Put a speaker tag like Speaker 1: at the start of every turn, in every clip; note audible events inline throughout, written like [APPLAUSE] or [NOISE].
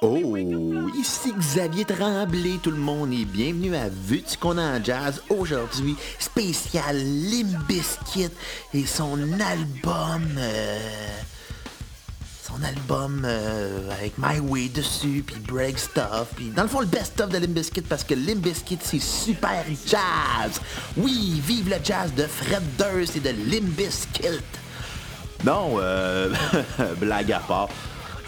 Speaker 1: Oh, ici Xavier Tremblay, tout le monde, et bienvenue à Vu qu'on a en jazz aujourd'hui, spécial Limbiskit et son album, euh, son album euh, avec My Way dessus, puis Break Stuff, puis dans le fond le best-of de Limbiskit parce que Limbiskit c'est super jazz. Oui, vive le jazz de Fred Durst et de Limbiskit. Non, euh, [LAUGHS] blague à part.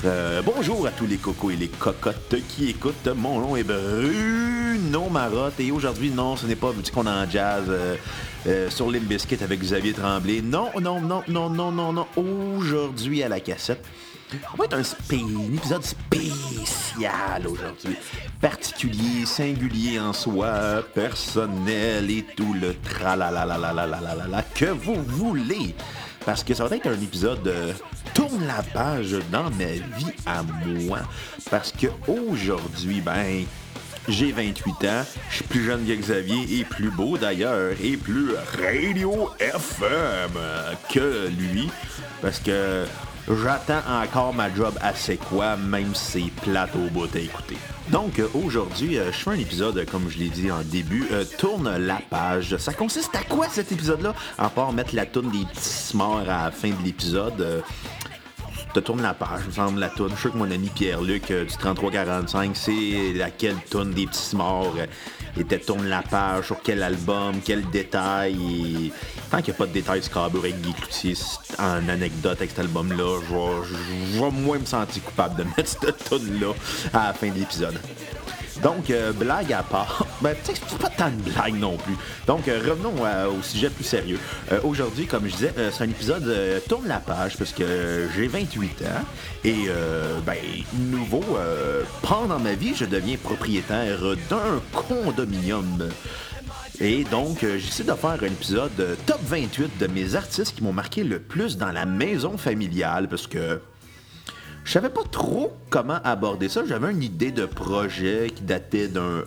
Speaker 1: Euh, bonjour à tous les cocos et les cocottes qui écoutent. Mon nom est Bruno Marotte et aujourd'hui, non, ce n'est pas vu qu'on est en jazz euh, euh, sur Limbiskit avec Xavier Tremblay. Non, non, non, non, non, non, non. Aujourd'hui à la cassette. On va être un, un épisode spécial aujourd'hui. Particulier, singulier en soi, personnel et tout le tralala que vous voulez. Parce que ça va être un épisode tourne la page dans ma vie à moi. Parce que aujourd'hui, ben, j'ai 28 ans, je suis plus jeune que Xavier et plus beau d'ailleurs et plus radio FM que lui. Parce que j'attends encore ma job assez quoi, même si c'est plate au bout à écouter. Donc aujourd'hui, euh, je fais un épisode, comme je l'ai dit en début, euh, tourne la page. Ça consiste à quoi cet épisode-là? À part mettre la tourne des petits morts à la fin de l'épisode. Euh, te tourne la page, me semble, la tourne. Je suis que mon ami Pierre-Luc euh, du 3345, c'est laquelle tourne des petits morts euh, était tourne la page, sur quel album, quel détail. Tant qu'il n'y a pas de détails scabeux avec Guy Cloutier en anecdote avec cet album-là, je vais moins me sentir coupable de [LAUGHS] mettre cette tourne-là à la fin de l'épisode. Donc, euh, blague à part, [LAUGHS] ben, c'est pas tant de blague non plus. Donc, euh, revenons euh, au sujet plus sérieux. Aujourd'hui, comme je disais, c'est un épisode tourne la page parce que j'ai 28 ans et, ben, nouveau, pendant ma vie, je deviens propriétaire d'un condominium. Et donc, j'essaie de faire un épisode top 28 de mes artistes qui m'ont marqué le plus dans la maison familiale parce que je savais pas trop comment aborder ça. J'avais une idée de projet qui datait d'un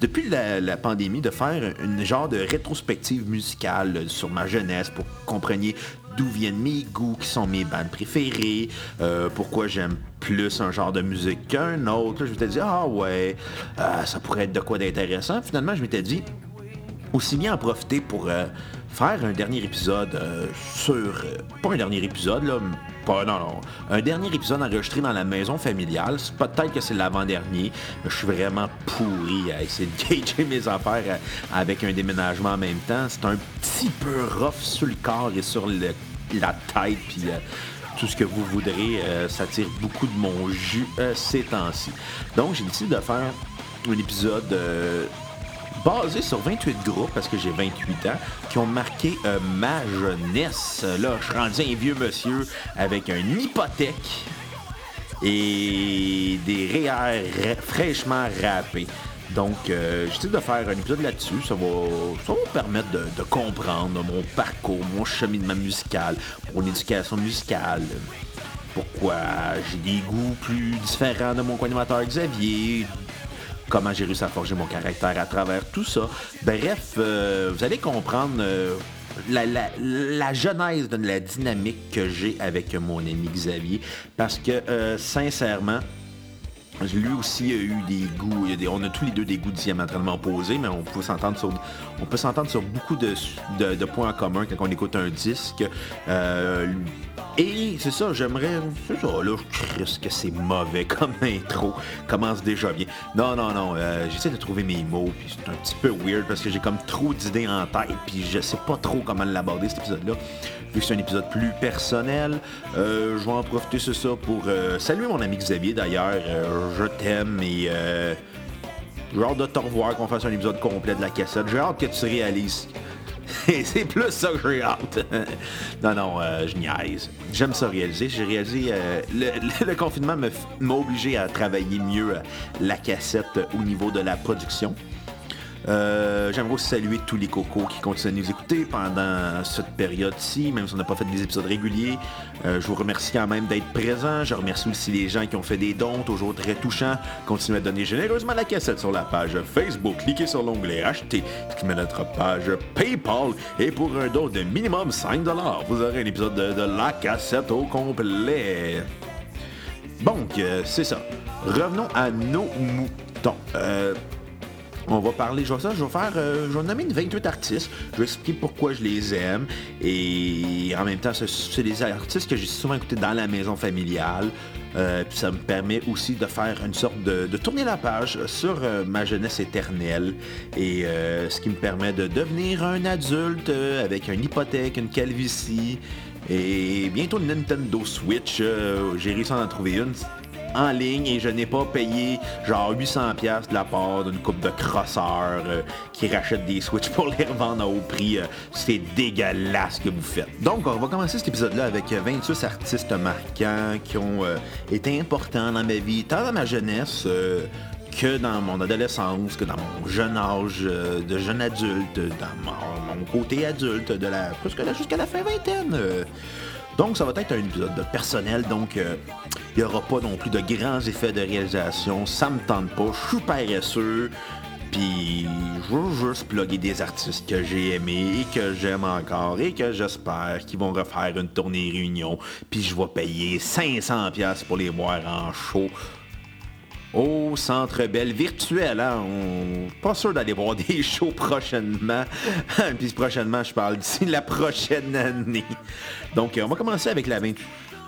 Speaker 1: depuis la, pandémie de faire une genre de rétrospective musicale sur ma jeunesse pour que compreniez d'où viennent mes goûts, qui sont mes bandes préférées, euh, pourquoi j'aime plus un genre de musique qu'un autre. je m'étais dit, ah ouais, euh, ça pourrait être de quoi d'intéressant. Finalement, je m'étais dit, aussi bien en profiter pour euh, faire un dernier épisode sur... pas un dernier épisode, là, pas, non, non. Un dernier épisode enregistré dans la maison familiale. Peut-être que c'est l'avant-dernier. Je suis vraiment pourri à essayer de [LAUGHS] gager mes affaires euh, avec un déménagement en même temps. C'est un petit peu rough sur le corps et sur la tête. Puis euh, tout ce que vous voudrez. Euh, ça tire beaucoup de mon jus ces temps-ci. Donc, j'ai décidé de faire un épisode basé sur 28 groupes, parce que j'ai 28 ans, qui ont marqué euh, ma jeunesse. Là, je suis rendu un vieux monsieur avec une hypothèque et des REER fraîchement râpés. Donc, euh, j'essaie de faire un épisode là-dessus. Ça va, ça va permettre de, de, comprendre mon parcours, mon cheminement musical, mon éducation musicale. Pourquoi j'ai des goûts plus différents de mon co-animateur Xavier, comment j'ai réussi à forger mon caractère à travers tout ça. Bref, euh, vous allez comprendre euh, la, genèse de la dynamique que j'ai avec mon ami Xavier. Parce que, euh, sincèrement, lui aussi a eu des goûts, on a tous les deux des goûts diamétralement opposés, mais on peut s'entendre sur, on peut s'entendre sur beaucoup de, points en commun quand on écoute un disque. Euh, et c'est ça, j'aimerais. C'est ça, là, je que c'est mauvais comme [LAUGHS] intro. Commence déjà bien. Non, non, non. Euh, j'essaie de trouver mes mots, puis c'est un petit peu weird parce que j'ai comme trop d'idées en tête, puis je sais pas trop comment l'aborder cet épisode-là vu que c'est un épisode plus personnel. Euh, je vais en profiter c'est ça pour euh, saluer mon ami Xavier d'ailleurs. Euh, je t'aime et j'ai hâte de te revoir qu'on fasse un épisode complet de la cassette. J'ai hâte que tu réalises. [LAUGHS] c'est plus ça que j'ai hâte. [LAUGHS] non, non, je niaise. J'aime ça réaliser. J'ai réalisé. Le, confinement m'a obligé à travailler mieux la cassette au niveau de la production. Euh, j'aimerais aussi saluer tous les cocos qui continuent à nous écouter pendant cette période-ci, même si on n'a pas fait des épisodes réguliers. Euh, je vous remercie quand même d'être présent. Je remercie aussi les gens qui ont fait des dons, toujours très touchants. Continuez à donner généreusement la cassette sur la page Facebook. Cliquez sur l'onglet Acheter, qui met notre page PayPal. Et pour un don de minimum 5$, vous aurez un épisode de, la cassette au complet. Donc, euh, c'est ça. revenons à nos moutons. Euh, on va parler, je vais, ça, je vais faire, euh, je vais nommer une 28 artistes, je vais expliquer pourquoi je les aime, et en même temps, c'est des artistes que j'ai souvent écoutés dans la maison familiale, euh, puis ça me permet aussi de faire une sorte de, tourner la page sur euh, ma jeunesse éternelle, et ce qui me permet de devenir un adulte avec une hypothèque, une calvitie, et bientôt une Nintendo Switch, j'ai réussi à en trouver une, en ligne et je n'ai pas payé genre 800 pièces de la part d'une coupe de crosseurs euh, qui rachètent des Switch pour les revendre à haut prix. Euh, c'est dégueulasse ce que vous faites. Donc, on va commencer cet épisode-là avec 26 artistes marquants qui ont euh, été importants dans ma vie, tant dans ma jeunesse que dans mon adolescence, que dans mon jeune âge de jeune adulte, dans mon, côté adulte, de la jusqu'à la fin vingtaine. Donc, ça va être un épisode de personnel, donc il euh, n'y aura pas non plus de grands effets de réalisation. Ça me tente pas, je suis. Puis je veux juste plugger des artistes que j'ai aimés et que j'aime encore et que j'espère qu'ils vont refaire une tournée réunion. Puis je vais payer 500$ pour les voir en show au Centre Belle virtuel. Hein? Pas sûr d'aller voir [LAUGHS] des shows prochainement. [LAUGHS] Puis prochainement, je parle d'ici la prochaine année. Donc, on va commencer avec la 28.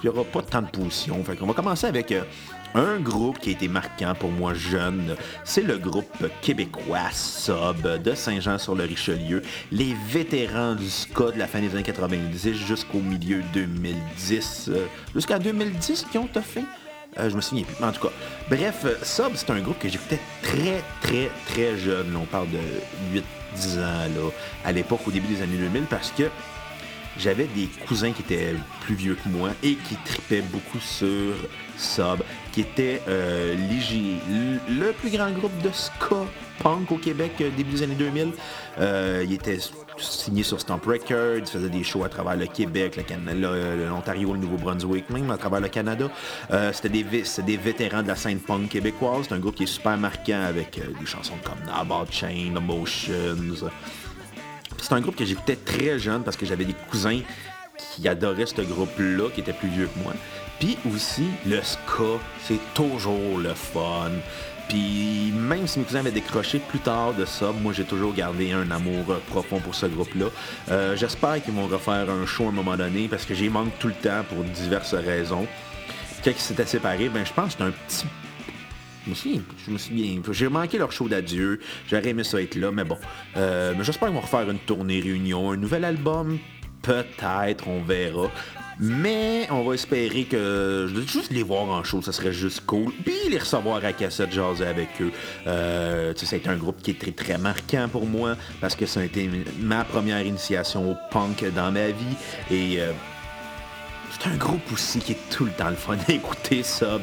Speaker 1: Il n'y aura pas tant de positions. Fait on va commencer avec euh, un groupe qui a été marquant pour moi jeune. C'est le groupe québécois Sob de Saint-Jean-sur-le-Richelieu. Les vétérans du ska de la fin des années 90 jusqu'au milieu 2010. Euh, jusqu'à 2010 qui ont fait? Euh, je me souviens plus. En tout cas, bref, euh, Sub, c'est un groupe que j'écoutais très, très, très jeune. on parle de 8-10 ans, là, à l'époque, au début des années 2000, parce que j'avais des cousins qui étaient plus vieux que moi et qui tripaient beaucoup sur Sub, qui était euh, le plus grand groupe de ska punk au Québec début des années 2000. il était signé sur Stomp Records, il faisait des shows à travers le Québec, l'Ontario, le, Nouveau-Brunswick, même à travers le Canada. Euh, c'était des, des, vétérans de la scène punk québécoise. C'est un groupe qui est super marquant avec euh, des chansons comme Nabout Chain, Emotions. C'est un groupe que j'écoutais très jeune parce que j'avais des cousins qui adoraient ce groupe-là, qui étaient plus vieux que moi. Puis aussi, le ska, c'est toujours le fun. Puis même si mes cousins avaient décroché plus tard de ça, moi j'ai toujours gardé un amour euh, profond pour ce groupe-là. Euh, j'espère qu'ils vont refaire un show à un moment donné parce que j'y manque tout le temps pour diverses raisons. Quand ils s'étaient séparés, ben je pense que c'était un petit je me souviens, je me souviens. J'ai manqué leur show d'adieu. J'aurais aimé ça être là, mais bon. Euh, j'espère qu'ils vont refaire une tournée réunion, un nouvel album. Peut-être, on verra. Mais on va espérer que juste les voir en show, ça serait juste cool. Puis les recevoir à cassette, jaser avec eux. Euh, c'est un groupe qui est très très marquant pour moi parce que ça a été ma première initiation au punk dans ma vie. Et euh, c'est un groupe aussi qui est tout le temps le fun d'écouter ça.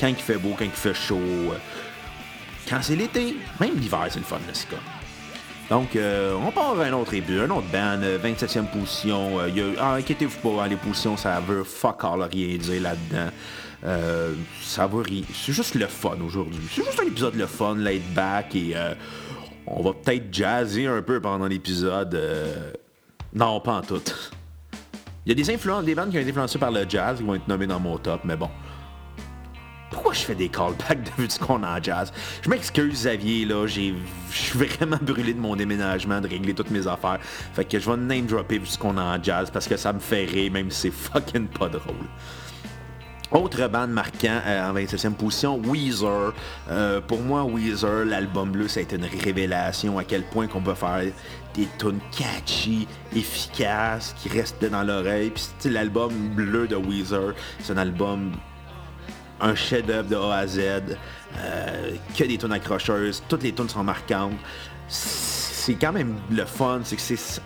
Speaker 1: Quand il fait beau, quand il fait chaud. Quand c'est l'été, même l'hiver, c'est le fun, le ska. Donc, euh, on part à un autre début, un autre band, 27e euh, position. Euh, ah, inquiétez-vous pas, hein, les positions, ça veut fuck all rien dire là-dedans. ça va rien. C'est juste le fun aujourd'hui. C'est juste un épisode le fun, laid back et on va peut-être jazzer un peu pendant l'épisode. Non, pas en tout. Il y a des influences, des bandes qui ont été influencées par le jazz qui vont être nommées dans mon top, mais bon pourquoi je fais des callbacks de vu ce qu'on a en jazz? Je m'excuse, Xavier, là, je suis vraiment brûlé de mon déménagement, de régler toutes mes affaires. Fait que je vais name dropper vu ce qu'on a en jazz parce que ça me fait rire, même si c'est fucking pas drôle. Autre bande marquant euh, en 27e position, Weezer. Euh, pour moi, Weezer, l'album bleu, ça a été une révélation à quel point qu'on peut faire des tunes catchy, efficaces, qui restent dans l'oreille. Puis l'album bleu de Weezer, c'est un album un chef-d'œuvre de A à Z, euh, que des tunes accrocheuses, toutes les tunes sont marquantes. C'est quand même le fun, c'est que c'est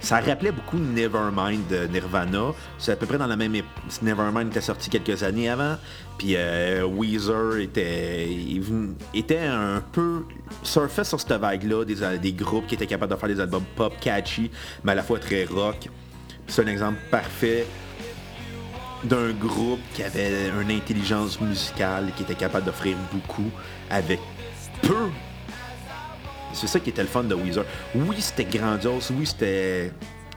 Speaker 1: ça rappelait beaucoup Nevermind de Nirvana. C'est à peu près dans la même époque. Nevermind était sorti quelques années avant. Puis euh, Weezer était, était un peu surfait sur cette vague-là, des, des, groupes qui étaient capables de faire des albums pop catchy, mais à la fois très rock. C'est un exemple parfait d'un groupe qui avait une intelligence musicale, qui était capable d'offrir beaucoup avec peu. C'est ça qui était le fun de Weezer. Oui, c'était grandiose, oui, c'était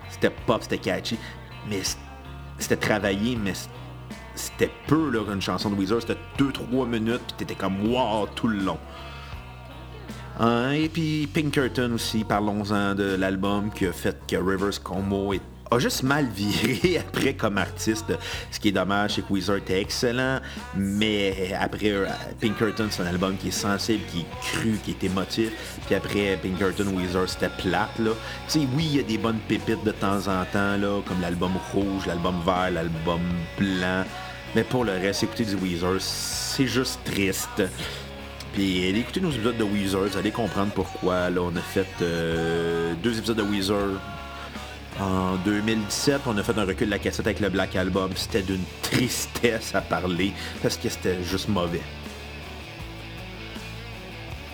Speaker 1: c'était pop, c'était catchy, mais c'était travaillé, mais c'était peu, là, une chanson de Weezer. C'était 2-3 minutes, puis t'étais comme wow tout le long. Hein, et puis Pinkerton aussi, parlons-en de l'album qui a fait que Rivers Como a juste mal viré [LAUGHS] après comme artiste. Ce qui est dommage, c'est que Weezer était excellent, mais après euh, Pinkerton, c'est un album qui est sensible, qui est cru, qui est émotif. Puis après Pinkerton, Weezer, c'était plate. Là. oui, il y a des bonnes pépites de temps en temps, là, comme l'album rouge, l'album vert, l'album blanc. Mais pour le reste, écouter du Weezer, c'est juste triste. Puis écoutez nos épisodes de Weezer, vous allez comprendre pourquoi. Là, on a fait euh, deux épisodes de Weezer. En 2017, on a fait un recul de la cassette avec le Black Album. C'était d'une tristesse à parler parce que c'était juste mauvais.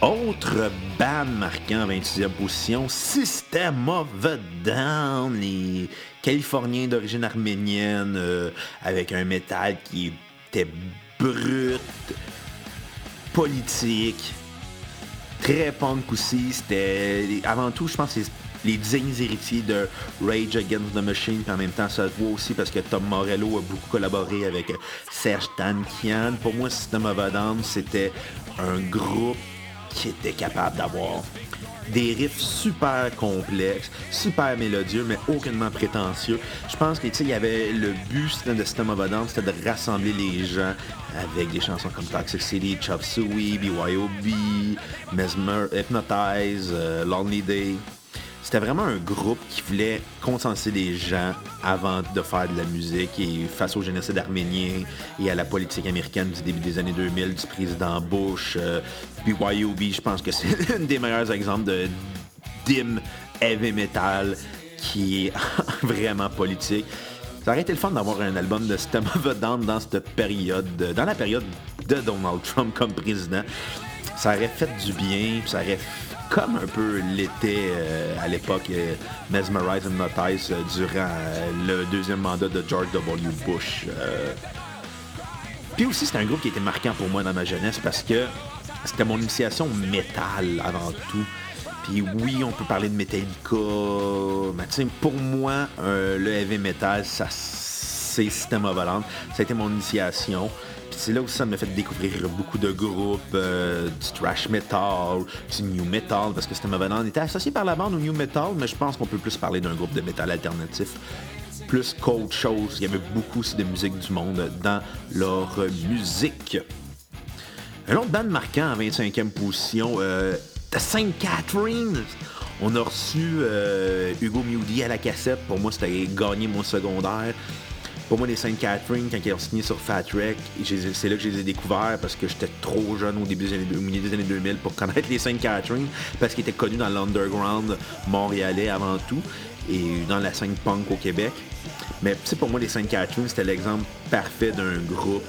Speaker 1: Autre band marquant en 26e position, System of a Down, les Californiens d'origine arménienne euh, avec un métal qui était brut, politique, très punk aussi. C'était avant tout, je pense, c'est les dignes héritiers de Rage Against the Machine. Puis en même temps, ça se voit aussi parce que Tom Morello a beaucoup collaboré avec Serge Tankian. Pour moi, System of a Down, c'était un groupe qui était capable d'avoir des riffs super complexes, super mélodieux, mais aucunement prétentieux. Je pense que il y avait le but de System of a Down, c'était de rassembler les gens avec des chansons comme Toxic City, Chop Suey, BYOB, Mesmer, Hypnotize, euh, Lonely Day. C'était vraiment un groupe qui voulait consenser les gens avant de faire de la musique et face au génocide arménien et à la politique américaine du début des années 2000 du président Bush. Euh, BYOB, je pense que c'est [LAUGHS] un des meilleurs exemples de dim heavy metal qui est [LAUGHS] vraiment politique. Ça aurait été le fun d'avoir un album de System of dans cette période, dans la période de Donald Trump comme président. Ça aurait fait du bien, ça aurait comme un peu l'était euh, à l'époque euh, Mesmerize and Hypnotize euh, durant le deuxième mandat de George W. Bush. Puis aussi, c'est un groupe qui était marquant pour moi dans ma jeunesse parce que c'était mon initiation métal avant tout. Puis oui, on peut parler de Metallica, mais pour moi, le heavy metal, ça c'est System of Ça a été mon initiation c'est là où ça m'a fait découvrir beaucoup de groupes, euh, du thrash metal, du new metal, parce que System of a était associé par la bande au new metal, mais je pense qu'on peut plus parler d'un groupe de metal alternatif plus qu'autre chose. Il y avait beaucoup de musique du monde dans leur musique. Un autre band marquant en 25e position, euh, The Saint Catherine. On a reçu euh, Hugo Mewdy à la cassette. Pour moi, c'était gagné mon secondaire. Pour moi, les Saint Catherine, quand ils ont signé sur Fat Wreck, c'est là que je les ai découverts parce que j'étais trop jeune au début des années, au milieu des années 2000 pour connaître les Saint Catherine parce qu'ils étaient connus dans l'underground montréalais avant tout et dans la scène punk au Québec. Mais pour moi, les Saint Catherine, c'était l'exemple parfait d'un groupe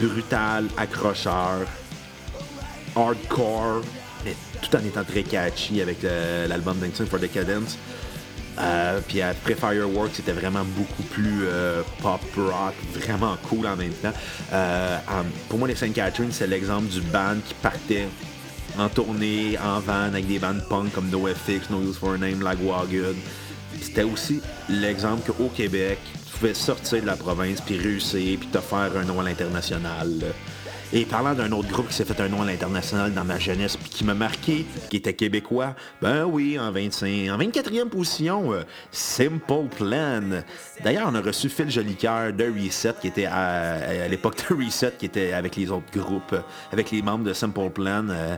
Speaker 1: brutal, accrocheur, hardcore, mais tout en étant très catchy avec l'album Dancing for Decadence. Euh, puis après Fireworks, c'était vraiment beaucoup plus euh, pop rock, vraiment cool en même temps. Euh, pour moi, les Saint Catherine, c'est l'exemple du band qui partait en tournée, en van, avec des bands punk comme NoFX, No Use for a Name, Lagwagon. C'était aussi l'exemple qu'au Québec, tu pouvais sortir de la province, puis réussir, puis te faire un nom à l'international. Et parlant d'un autre groupe qui s'est fait un nom à l'international dans ma jeunesse puis qui m'a marqué, qui était québécois, ben oui, en 25, en 24e position, euh, Simple Plan. D'ailleurs, on a reçu Phil Jolicoeur de Reset, qui était à, l'époque de Reset, qui était avec les autres groupes, avec les membres de Simple Plan. Euh,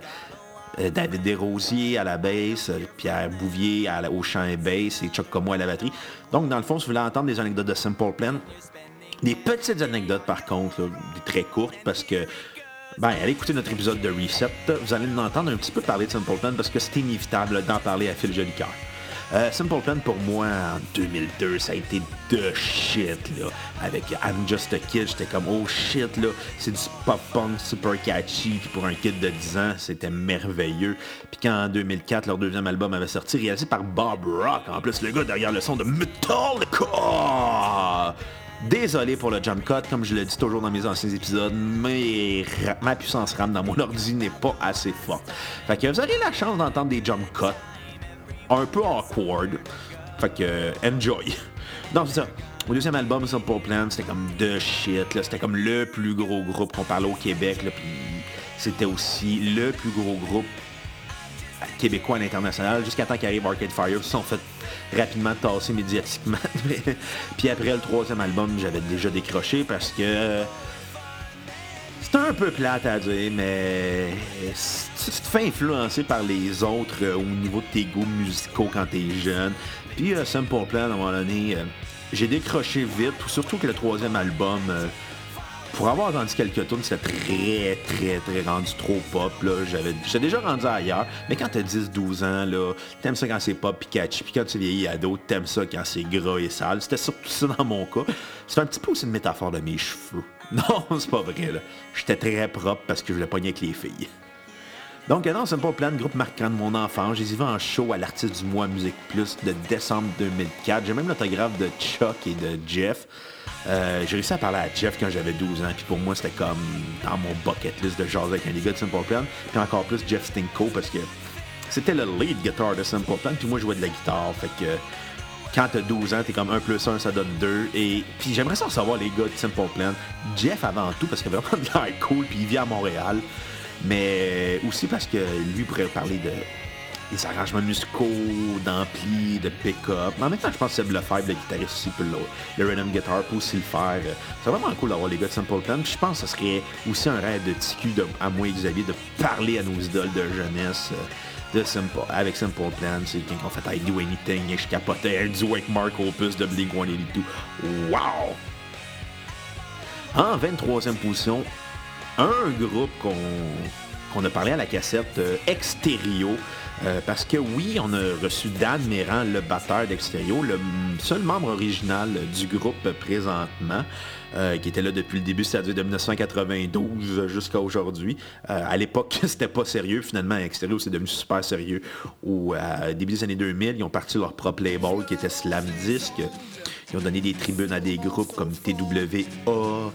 Speaker 1: euh, David Desrosiers à la basse, Pierre Bouvier au chant et bass et Chuck Como à la batterie. Donc, dans le fond, si vous voulez entendre des anecdotes de Simple Plan, des petites anecdotes, par contre, très courtes, parce que ben, allez écouter notre épisode de Reset. Vous allez nous entendre un petit peu parler de Simple Plan parce que c'est inévitable d'en parler à Phil Jolicoeur. Euh, Simple Plan, pour moi, en 2002, ça a été de shit, là. Avec I'm Just a Kid, j'étais comme, oh shit, là, c'est du pop-punk super catchy. Puis pour un kid de 10 ans, c'était merveilleux. Puis quand en 2004, leur deuxième album avait sorti, réalisé par Bob Rock, en plus, le gars derrière le son de Metallica Désolé pour le jump cut, comme je l'ai dit toujours dans mes anciens épisodes, mais ma puissance RAM dans mon [LAUGHS] ordi n'est pas assez forte. Fait que vous aurez la chance d'entendre des jump cuts un peu awkward. Fait que enjoy. [LAUGHS] Non, c'est ça. Au deuxième album, Simple Plan, c'était comme de shit. C'était comme le plus gros groupe qu'on parlait au Québec. Puis c'était aussi le plus gros groupe québécois à l'international, jusqu'à temps qu'arrive Arcade Fire. Ils sont fait rapidement tasser médiatiquement. [LAUGHS] puis après le troisième album, j'avais déjà décroché parce que c'est un peu plate à dire, mais tu te fais influencer par les autres euh, au niveau de tes goûts musicaux quand t'es jeune. Puis euh, Simple Plan, à un moment donné, euh, j'ai décroché vite, surtout que le troisième album, pour avoir entendu quelques tunes, c'était très, très, très rendu trop pop. J'avais, déjà rendu ailleurs, mais quand t'as 10-12 ans, là, t'aimes ça quand c'est pop puis catchy, puis quand tu vieillis ado, t'aimes ça quand c'est gras et sale. C'était surtout ça dans mon cas. C'est un petit peu aussi une métaphore de mes cheveux. [LAUGHS] Non, c'est pas vrai, là. J'étais très propre parce que je voulais pogner avec les filles. Donc, non, c'est pas plein de groupe marquant de mon enfance. J'ai vu en show à l'artiste du mois Musique Plus de décembre 2004. J'ai même l'autographe de Chuck et de Jeff. Euh, j'ai réussi à parler à Jeff quand j'avais 12 ans, puis pour moi, c'était comme dans mon bucket list de jaser avec un des gars de Simple Plan. Puis encore plus Jeff Stinko, parce que c'était le lead guitar de Simple Plan, puis moi, je jouais de la guitare. Fait que quand t'as 12 ans, t'es comme 1 plus 1, ça donne 2. Et puis j'aimerais ça savoir les gars de Simple Plan. Jeff avant tout, parce qu'il avait vraiment de cool, puis il vit à Montréal. Mais aussi parce que lui pourrait parler de des arrangements musicaux, d'ampli, de pick-up. Mais en même temps, je pense que le Lefebvre, le guitariste aussi, peut le, le rhythm guitar peut aussi le faire. C'est vraiment cool d'avoir les gars de Simple Plan. Puis je pense que ce serait aussi un rêve de TQ, à moi et Xavier, de parler à nos idoles de jeunesse. Euh, de Simple, avec Simple Plan, c'est quand on fait I Do Anything et je capotais du Wake Mark Opus de Blink-182. Wow! En 23e position, un groupe qu'on a parlé à la cassette, euh. Euh, parce que oui, on a reçu Dan Méran, le batteur d'Extérieur, le seul membre original du groupe présentement, euh, qui était là depuis le début, c'est-à-dire de 1992 jusqu'à aujourd'hui. Euh, à l'époque, [LAUGHS] c'était pas sérieux. Finalement, Extérieur, c'est devenu super sérieux. Au début des années 2000, ils ont parti leur propre label qui était Slam Disc. Ils ont donné des tribunes à des groupes comme TWA,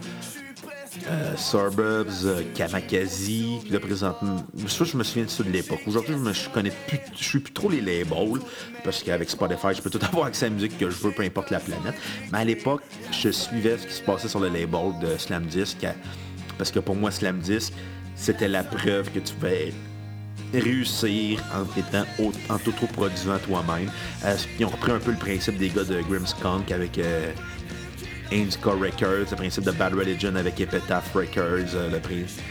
Speaker 1: euh, Suburbs, euh, Kamakazi, là présentement, ça je me souviens de ça de l'époque. Aujourd'hui, je, je connais plus, je suis plus trop les labels, parce qu'avec Spotify, je peux tout [LAUGHS] avoir accès à la musique que je veux, peu importe la planète. Mais à l'époque, je suivais ce qui se passait sur le label de Slam Disc, parce que pour moi, Slam Disc, c'était la preuve que tu pouvais réussir en étant en produisant toi-même. Euh, ils ont repris un peu le principe des gars de Grimmskunk avec Indica Records, le principe de Bad Religion avec Epitaph Records, euh, le principe.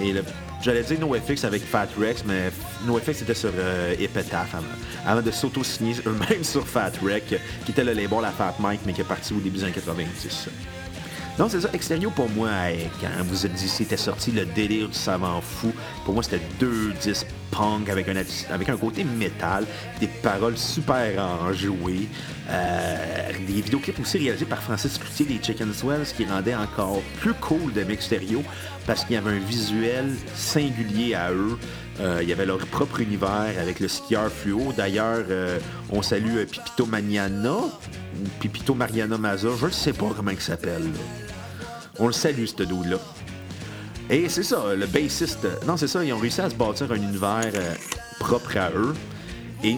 Speaker 1: Et j'allais dire NoFX avec Fat Rex, mais NoFX était sur euh, Epitaph avant, de s'auto-signer eux-mêmes [LAUGHS] sur Fat Rex, qui était le label à Fat Mike, mais qui est parti au début des années 90. Non, c'est ça. Extérieur, pour moi, quand vous êtes dit c'était sorti le délire du savant fou, pour moi, c'était deux disques punk avec un, avec un côté métal, des paroles super enjouées, euh, des vidéoclips aussi réalisés par Francis Cloutier des Chicken Swells qui rendait encore plus cool de Extérieur parce qu'il y avait un visuel singulier à eux. Euh, il y avait leur propre univers avec le skieur fluo. D'ailleurs, euh, on salue Pipito Maniana, Pipito Mariana Maza, je ne sais pas comment il s'appelle. On le salue, ce dude-là. Et c'est ça, le bassiste. Non, c'est ça, ils ont réussi à se bâtir un univers euh, propre à eux. Et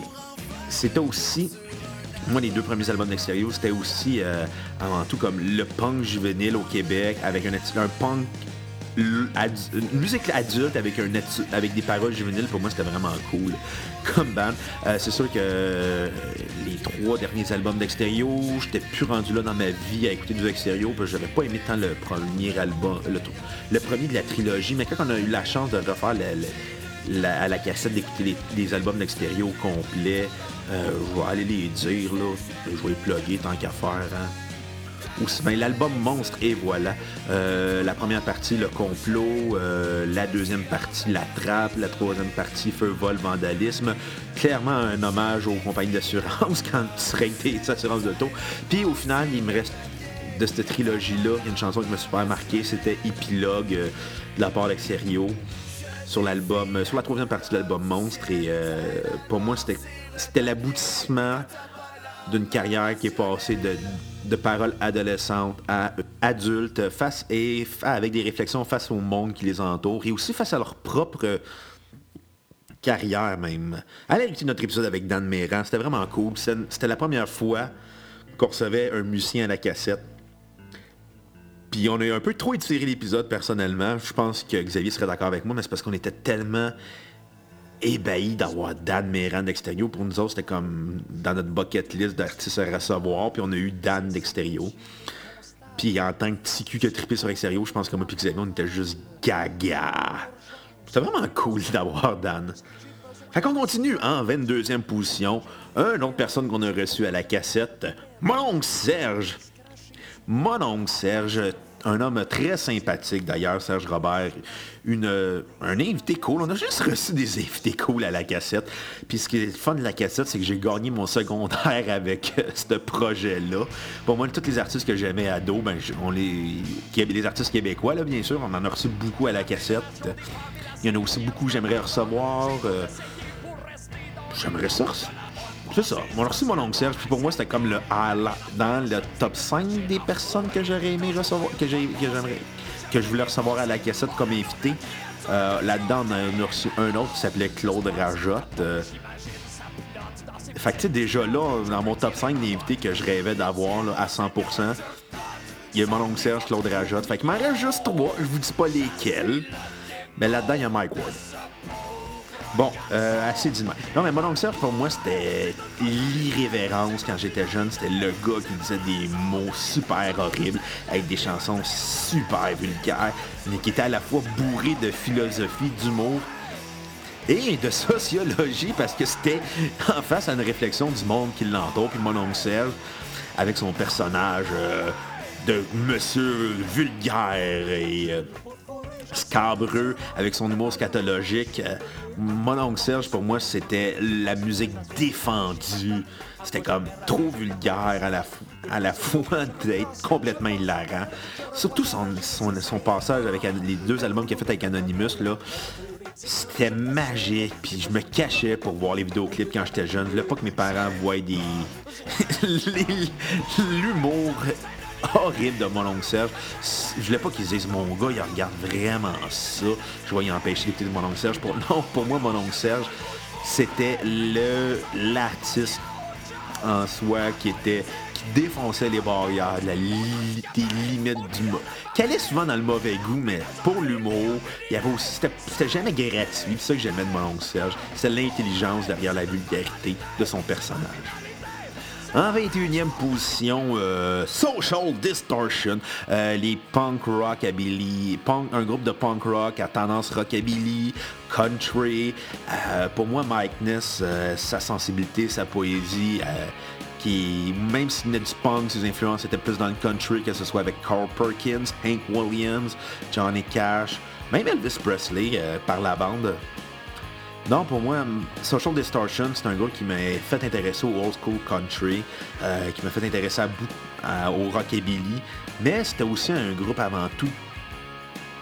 Speaker 1: c'était aussi. Moi, les deux premiers albums d'extérieur, c'était aussi avant tout comme le punk juvénile au Québec, avec un, un punk une musique adulte avec, un avec des paroles juvéniles, pour moi, c'était vraiment cool comme band. Euh, c'est sûr que euh, les trois derniers albums d'Extérieur, j'étais plus rendu là dans ma vie à écouter du Extérieur, parce que j'avais pas aimé tant le premier album, le, premier de la trilogie, mais quand on a eu la chance de refaire la, à la cassette d'écouter les, albums d'Extérieur au complet, euh, je vais aller les dire, là, je vais les plugger tant qu'à faire. Hein bien l'album Monstre et voilà. Euh, la première partie, le complot, euh, la deuxième partie, la trappe, la troisième partie, feu, vol, vandalisme. Clairement un hommage aux compagnies d'assurance [LAUGHS] quand tu serais des assurances d'auto. Puis au final, il me reste de cette trilogie-là, une chanson qui m'a super marqué, c'était Épilogue euh, de la part d'Exerio sur l'album, sur la troisième partie de l'album Monstre. Et pour moi, c'était l'aboutissement d'une carrière qui est passée de de paroles adolescentes à adultes, face et avec des réflexions face au monde qui les entoure et aussi face à leur propre carrière même. Allez écouter notre épisode avec Dan Méran, c'était vraiment cool. C'était la première fois qu'on recevait un musicien à la cassette. Puis on a un peu trop étiré l'épisode personnellement. Je pense que Xavier serait d'accord avec moi, mais c'est parce qu'on était tellement ébahis d'avoir Dan Méran d'Extérieur. Pour nous autres, c'était comme dans notre bucket list d'artistes à recevoir. Puis on a eu Dan d'Extérieur. Puis en tant que petit cul qui a trippé sur Extérieur, je pense que moi et Xavier, on était juste gaga. C'était vraiment cool [LAUGHS] d'avoir Dan. Fait qu'on continue en 22e position. Un autre personne qu'on a reçu à la cassette, mon oncle Serge. Mon oncle Serge, un homme très sympathique d'ailleurs, Serge Robert, une, un invité cool. On a juste reçu des invités cool à la cassette. Puis ce qui est le fun de la cassette, c'est que j'ai gagné mon secondaire [LAUGHS] avec euh, ce projet-là. Pour moi, tous les artistes que j'aimais ado, ben, on les, les artistes québécois, là, bien sûr, on en a reçu beaucoup à la cassette. Il y en a aussi beaucoup que j'aimerais recevoir. Euh, j'aimerais ça c'est ça. On a reçu mon oncle Serge, puis pour moi, c'était comme le dans le top 5 des personnes que j'aurais aimé recevoir, que j'aimerais, que je voulais recevoir à la cassette comme invité. Euh, là-dedans, on a reçu un autre qui s'appelait Claude Rajotte. Euh. fait que, tu sais, déjà là, dans mon top 5 d'invités que je rêvais d'avoir à 100%, il y a mon oncle Serge, Claude Rajotte. Fait qu'il m'en reste juste trois, je vous dis pas lesquels. Mais là-dedans, il y a Mike Ward. Bon, euh, assez dit Non, mais mon oncle Serge, pour moi, c'était l'irrévérence quand j'étais jeune. C'était le gars qui disait des mots super horribles, avec des chansons super vulgaires, mais qui était à la fois bourré de philosophie, d'humour et de sociologie, parce que c'était en face à une réflexion du monde qui l'entoure. Puis mon oncle Serge, avec son personnage euh, de monsieur vulgaire et... Euh, scabreux, avec son humour scatologique. Euh, mon oncle Serge, pour moi, c'était la musique défendue. C'était comme trop vulgaire à la, à la fois d'être complètement hilarant. Surtout son, son, passage avec les deux albums qu'il a fait avec Anonymous, là. C'était magique, puis je me cachais pour voir les vidéoclips quand j'étais jeune. Je voulais pas que mes parents voient des... [LAUGHS] l'humour [LAUGHS] horrible de mon oncle Serge. Je voulais pas qu'ils disent mon gars, il regarde vraiment ça. Je vais y empêcher d'écouter de mon oncle Serge. Pour, [LAUGHS] non, pour moi, mon oncle Serge, c'était le l'artiste en soi qui était qui défonçait les barrières, la li limites du mot. Qui allait souvent dans le mauvais goût, mais pour l'humour, il y avait aussi. C'était jamais gratuit. C'est ça que j'aimais de mon oncle Serge. C'est l'intelligence derrière la vulgarité de son personnage. En 21e position, euh, Social Distortion, euh, les punk rockabilly, punk, un groupe de punk rock à tendance rockabilly, country. Euh, pour moi, Mike Ness, sa sensibilité, sa poésie, qui, même s'il venait du punk, ses influences étaient plus dans le country, que ce soit avec Carl Perkins, Hank Williams, Johnny Cash, même Elvis Presley par la bande. Non, pour moi, Social Distortion, c'est un groupe qui m'a fait intéresser au old school country, euh, qui m'a fait intéresser à, au rockabilly, mais c'était aussi un groupe avant tout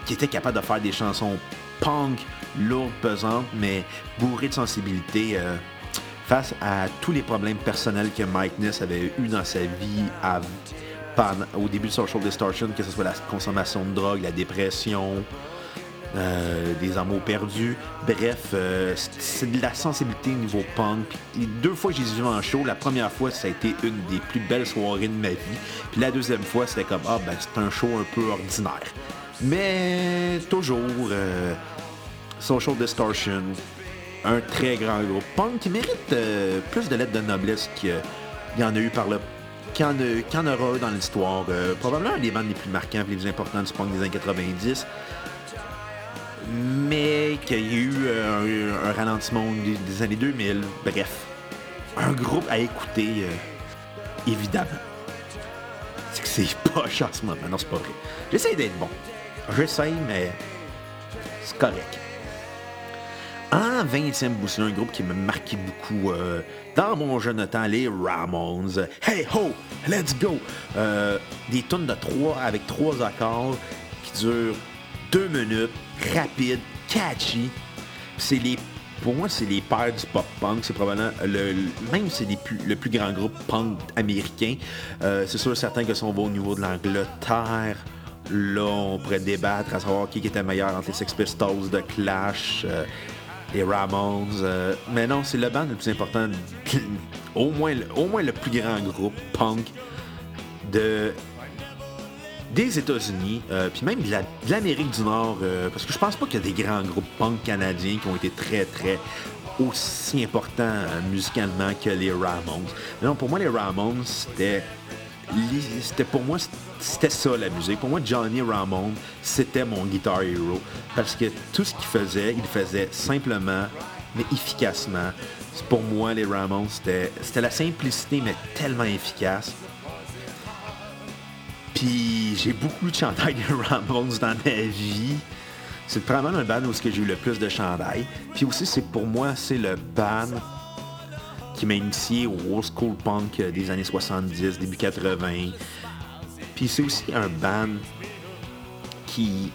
Speaker 1: qui était capable de faire des chansons punk, lourdes, pesantes, mais bourrées de sensibilité euh, face à tous les problèmes personnels que Mike Ness avait eu dans sa vie au début de Social Distortion, que ce soit la consommation de drogue, la dépression, euh, des amours perdus. Bref, euh, c'est de la sensibilité niveau punk. deux fois j'ai vu en show. La première fois, ça a été une des plus belles soirées de ma vie. Puis la deuxième fois, c'était comme ah ben c'est un show un peu ordinaire. Mais toujours euh, Social Distortion, un très grand groupe punk qui mérite plus de lettres de noblesse qu'il y en a eu par le qu'il y, aura dans l'histoire. probablement un des bandes les plus marquants et les plus importants du punk des années 90 mais qu'il y a eu euh, un, ralentissement des, années 2000. Bref, un groupe à écouter, euh, évidemment. C'est que c'est [LAUGHS] pas en ce moment. Non, c'est pas vrai. J'essaie d'être bon. J'essaie, mais c'est correct. En 20e c'est un groupe qui m'a marqué beaucoup euh, dans mon jeune temps, les Ramones. Hey ho, let's go! des tonnes de trois avec trois accords qui durent deux minutes, rapide, catchy. C'est les pour moi, c'est les pères du pop-punk. C'est probablement le, même c'est le plus grand groupe punk américain. Euh, c'est sûr certain que si on va au niveau de l'Angleterre, là, on pourrait débattre à savoir qui était meilleur entre les Sex Pistols, de Clash, euh, les Ramones. Euh, mais non, c'est le band le plus important [LAUGHS] au moins, au moins le plus grand groupe punk de des États-Unis, euh, puis même de l'Amérique du Nord, euh, parce que je pense pas qu'il y a des grands groupes punk canadiens qui ont été très, très aussi importants euh, musicalement que les Ramones. non, pour moi, les Ramones, c'était c'était pour moi c'était ça la musique. Pour moi, Johnny Ramone, c'était mon guitar hero parce que tout ce qu'il faisait, il faisait simplement mais efficacement. Pour moi, les Ramones, c'était la simplicité mais tellement efficace. Puis j'ai beaucoup de chandails de Ramones dans ma vie. C'est probablement un band où j'ai eu le plus de chandails. Puis aussi, c'est pour moi, c'est le band qui m'a initié au old school punk des années 70, début 80. Puis c'est aussi un band qui,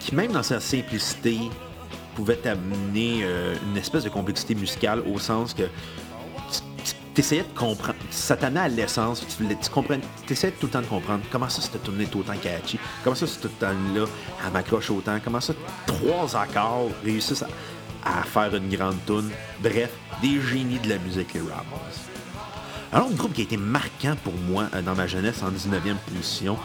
Speaker 1: qui, même dans sa simplicité, pouvait t'amener euh, une espèce de complexité musicale au sens que essayais de comprendre. Ça t'amenait à l'essence. Tu, tu essayais tout le temps de comprendre comment ça, cette tourné autant catchy. Comment ça, cette tune-là, elle m'accroche autant. Comment ça, trois accords réussissent à, faire une grande tune. Bref, des génies de la musique, les Ramones. Un groupe qui a été marquant pour moi euh, dans ma jeunesse en 19e position,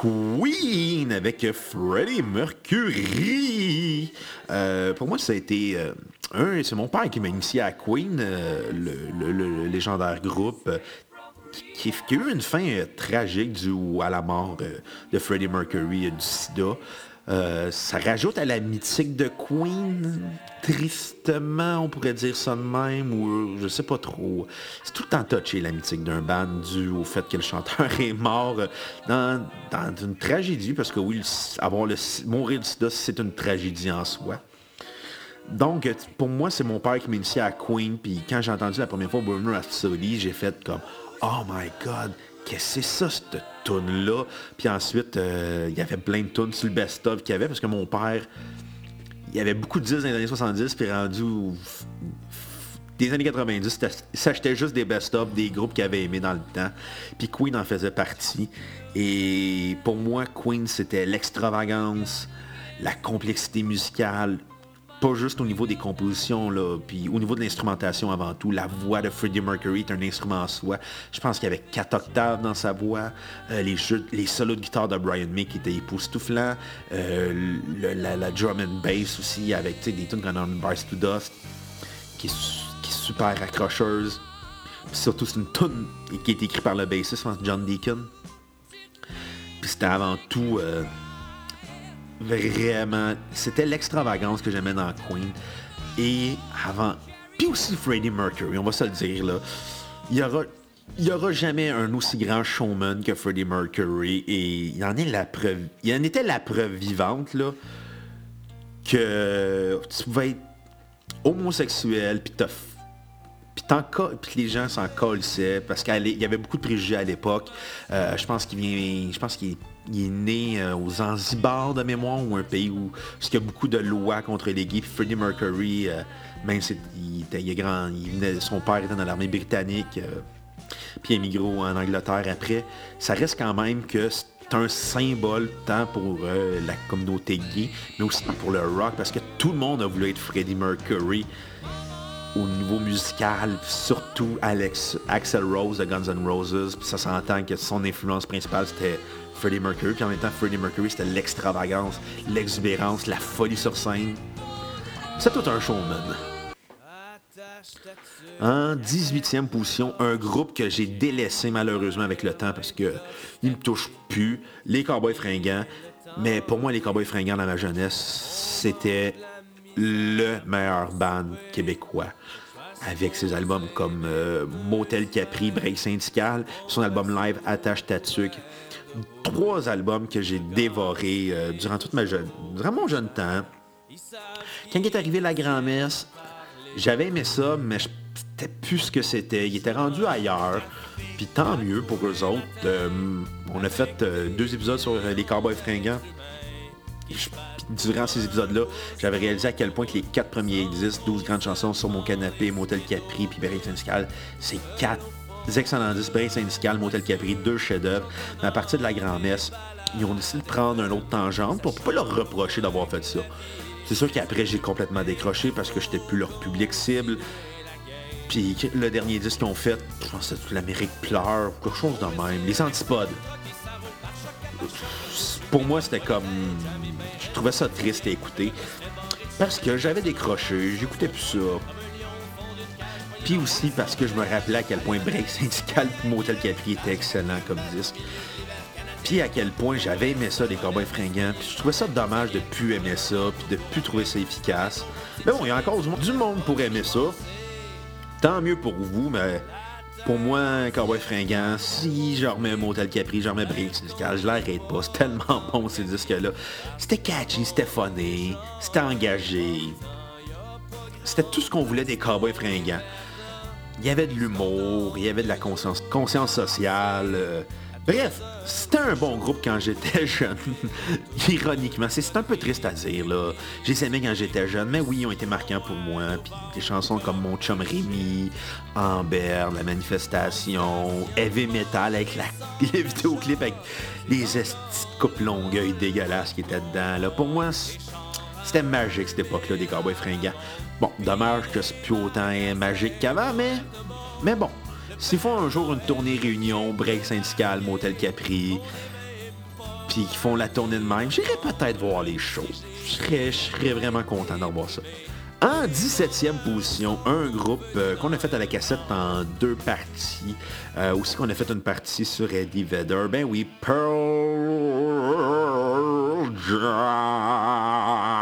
Speaker 1: Queen avec Freddie Mercury. Euh, pour moi, ça a été euh, un, c'est mon père qui m'a initié à Queen, euh, le, légendaire groupe. Qui, a eu une fin tragique due à la mort de Freddie Mercury du sida. Euh, ça rajoute à la mythique de Queen, tristement, on pourrait dire ça de même, ou je sais pas trop. C'est tout le temps touché, la mythique d'un band, dû au fait que le chanteur [LAUGHS] est mort dans, une tragédie, parce que oui, avoir le, mourir du sida, c'est une tragédie en soi. Donc, pour moi, c'est mon père qui m'a initié à Queen, puis quand j'ai entendu la première fois Bohemian Rhapsody, j'ai fait comme « Oh my God, qu'est-ce que c'est ça, cette tune-là? Puis ensuite, euh, il y avait plein de tunes sur le best-of qu'il y avait, parce que mon père, il y avait beaucoup de disques dans les années 70, puis rendu des années 90, il s'achetait juste des best-of des groupes qu'il avait aimés dans le temps. Puis Queen en faisait partie. Et pour moi, Queen, c'était l'extravagance, la complexité musicale, pas juste au niveau des compositions, là, puis au niveau de l'instrumentation avant tout. La voix de Freddie Mercury est un instrument en soi. Je pense qu'il y avait quatre octaves dans sa voix. Euh, les, jeux, les solos de guitare de Brian May qui étaient époustouflants. Euh, la, drum and bass aussi, avec des tunes comme Bars to Dust, qui est, super accrocheuse. surtout, c'est une tune qui été écrite par le bassiste, John Deacon. Puis c'était avant tout... Euh, Vraiment. C'était l'extravagance que j'aimais dans Queen. Et avant. Puis aussi Freddie Mercury, on va se le dire là. Il y aura. Il n'y aura jamais un aussi grand showman que Freddie Mercury et il en est la preuve. Il en était la preuve vivante là que tu pouvais être homosexuel puis t'as puis, puis les gens s'en collissaient parce qu'il y avait beaucoup de préjugés à l'époque. Euh, je pense qu'il vient. Je pense qu'il est né euh, aux Zanzibar de mémoire ou un pays où il y a beaucoup de lois contre les gays. Puis Freddie Mercury, euh, même il, était, grand, son père était dans l'armée britannique, puis émigré en Angleterre après. Ça reste quand même que c'est un symbole tant pour la communauté gay, mais aussi pour le rock, parce que tout le monde a voulu être Freddie Mercury au niveau musical, surtout Alex, Axel Rose de Guns N' Roses, puis ça s'entend que son influence principale c'était Freddie Mercury, puis en même temps Freddie Mercury c'était l'extravagance, l'exubérance, la folie sur scène. C'est tout un showman. En 18e position, un groupe que j'ai délaissé malheureusement avec le temps parce que il me touche plus, les Cowboys fringants. Mais pour moi, les Cowboys fringants dans ma jeunesse, c'était le meilleur band québécois avec ses albums comme euh, Motel Capri, Break Syndical, son album live Attache Tatuc. Trois albums que j'ai dévorés euh, durant toute ma jeune, durant mon jeune temps. Quand est arrivé la grand-messe, j'avais aimé ça, mais c'était plus ce que c'était. Il était rendu ailleurs. Puis tant mieux pour eux autres. Euh, on a fait deux épisodes sur les Cowboys fringants durant ces épisodes-là, j'avais réalisé à quel point que les quatre premiers disques, 12 grandes chansons sur mon canapé, Motel Capri, puis Béret Syndical, c'est quatre excellents disques, Béret Syndical, Motel Capri, deux chefs-d'œuvre. Mais à partir de la grand-messe, ils ont décidé de prendre un autre tangente pour pas leur reprocher d'avoir fait ça. C'est sûr qu'après, j'ai complètement décroché parce que j'étais plus leur public cible. Puis le dernier disque qu'ils ont fait, je pense que c'est l'Amérique pleure, quelque chose de même. Les Antipodes. Pour moi, c'était comme. Je trouvais ça triste à écouter. Parce que j'avais décroché, j'écoutais plus ça. Puis aussi parce que je me rappelais à quel point Break Syndical Motel Capri était excellent comme disque. Puis à quel point j'avais aimé ça, les Cowboys fringants. Puis je trouvais ça dommage de plus aimer ça, puis de plus trouver ça efficace. Mais bon, il y a encore du monde pour aimer ça. Tant mieux pour vous, mais pour moi, Cowboy fringant, si je remets Motel Capri, je remets Break Syndical, je l'arrête pas. C'est tellement [LAUGHS] bon ces disques-là. C'était catchy, c'était funny, c'était engagé. C'était tout ce qu'on voulait des Cowboys fringants il y avait de l'humour, il y avait de la conscience, conscience sociale. Euh. Bref, c'était un bon groupe quand j'étais [LAUGHS] jeune. Ironiquement, c'est un peu triste à dire, là. J'ai aimé quand j'étais jeune, mais oui, ils ont été marquants pour moi. Des chansons comme Mon chum Rémi, Amber, La manifestation, Heavy Metal avec [LAUGHS] les vidéoclips avec les petites coupes longueuil dégueulasses qui étaient dedans. Là. Pour moi, c'était magique cette époque-là des Cowboys fringants. Bon, dommage que c'est plus autant magique qu'avant, mais bon. S'ils font un jour une tournée réunion, break syndical, motel Capri, puis qu'ils font la tournée de même, j'irais peut-être voir les choses. Je serais, vraiment content d'en voir ça. En 17e position, un groupe euh, qu'on a fait à la cassette en deux parties. Euh, aussi qu'on a fait une partie sur Eddie Vedder. Ben oui, Pearl Jam.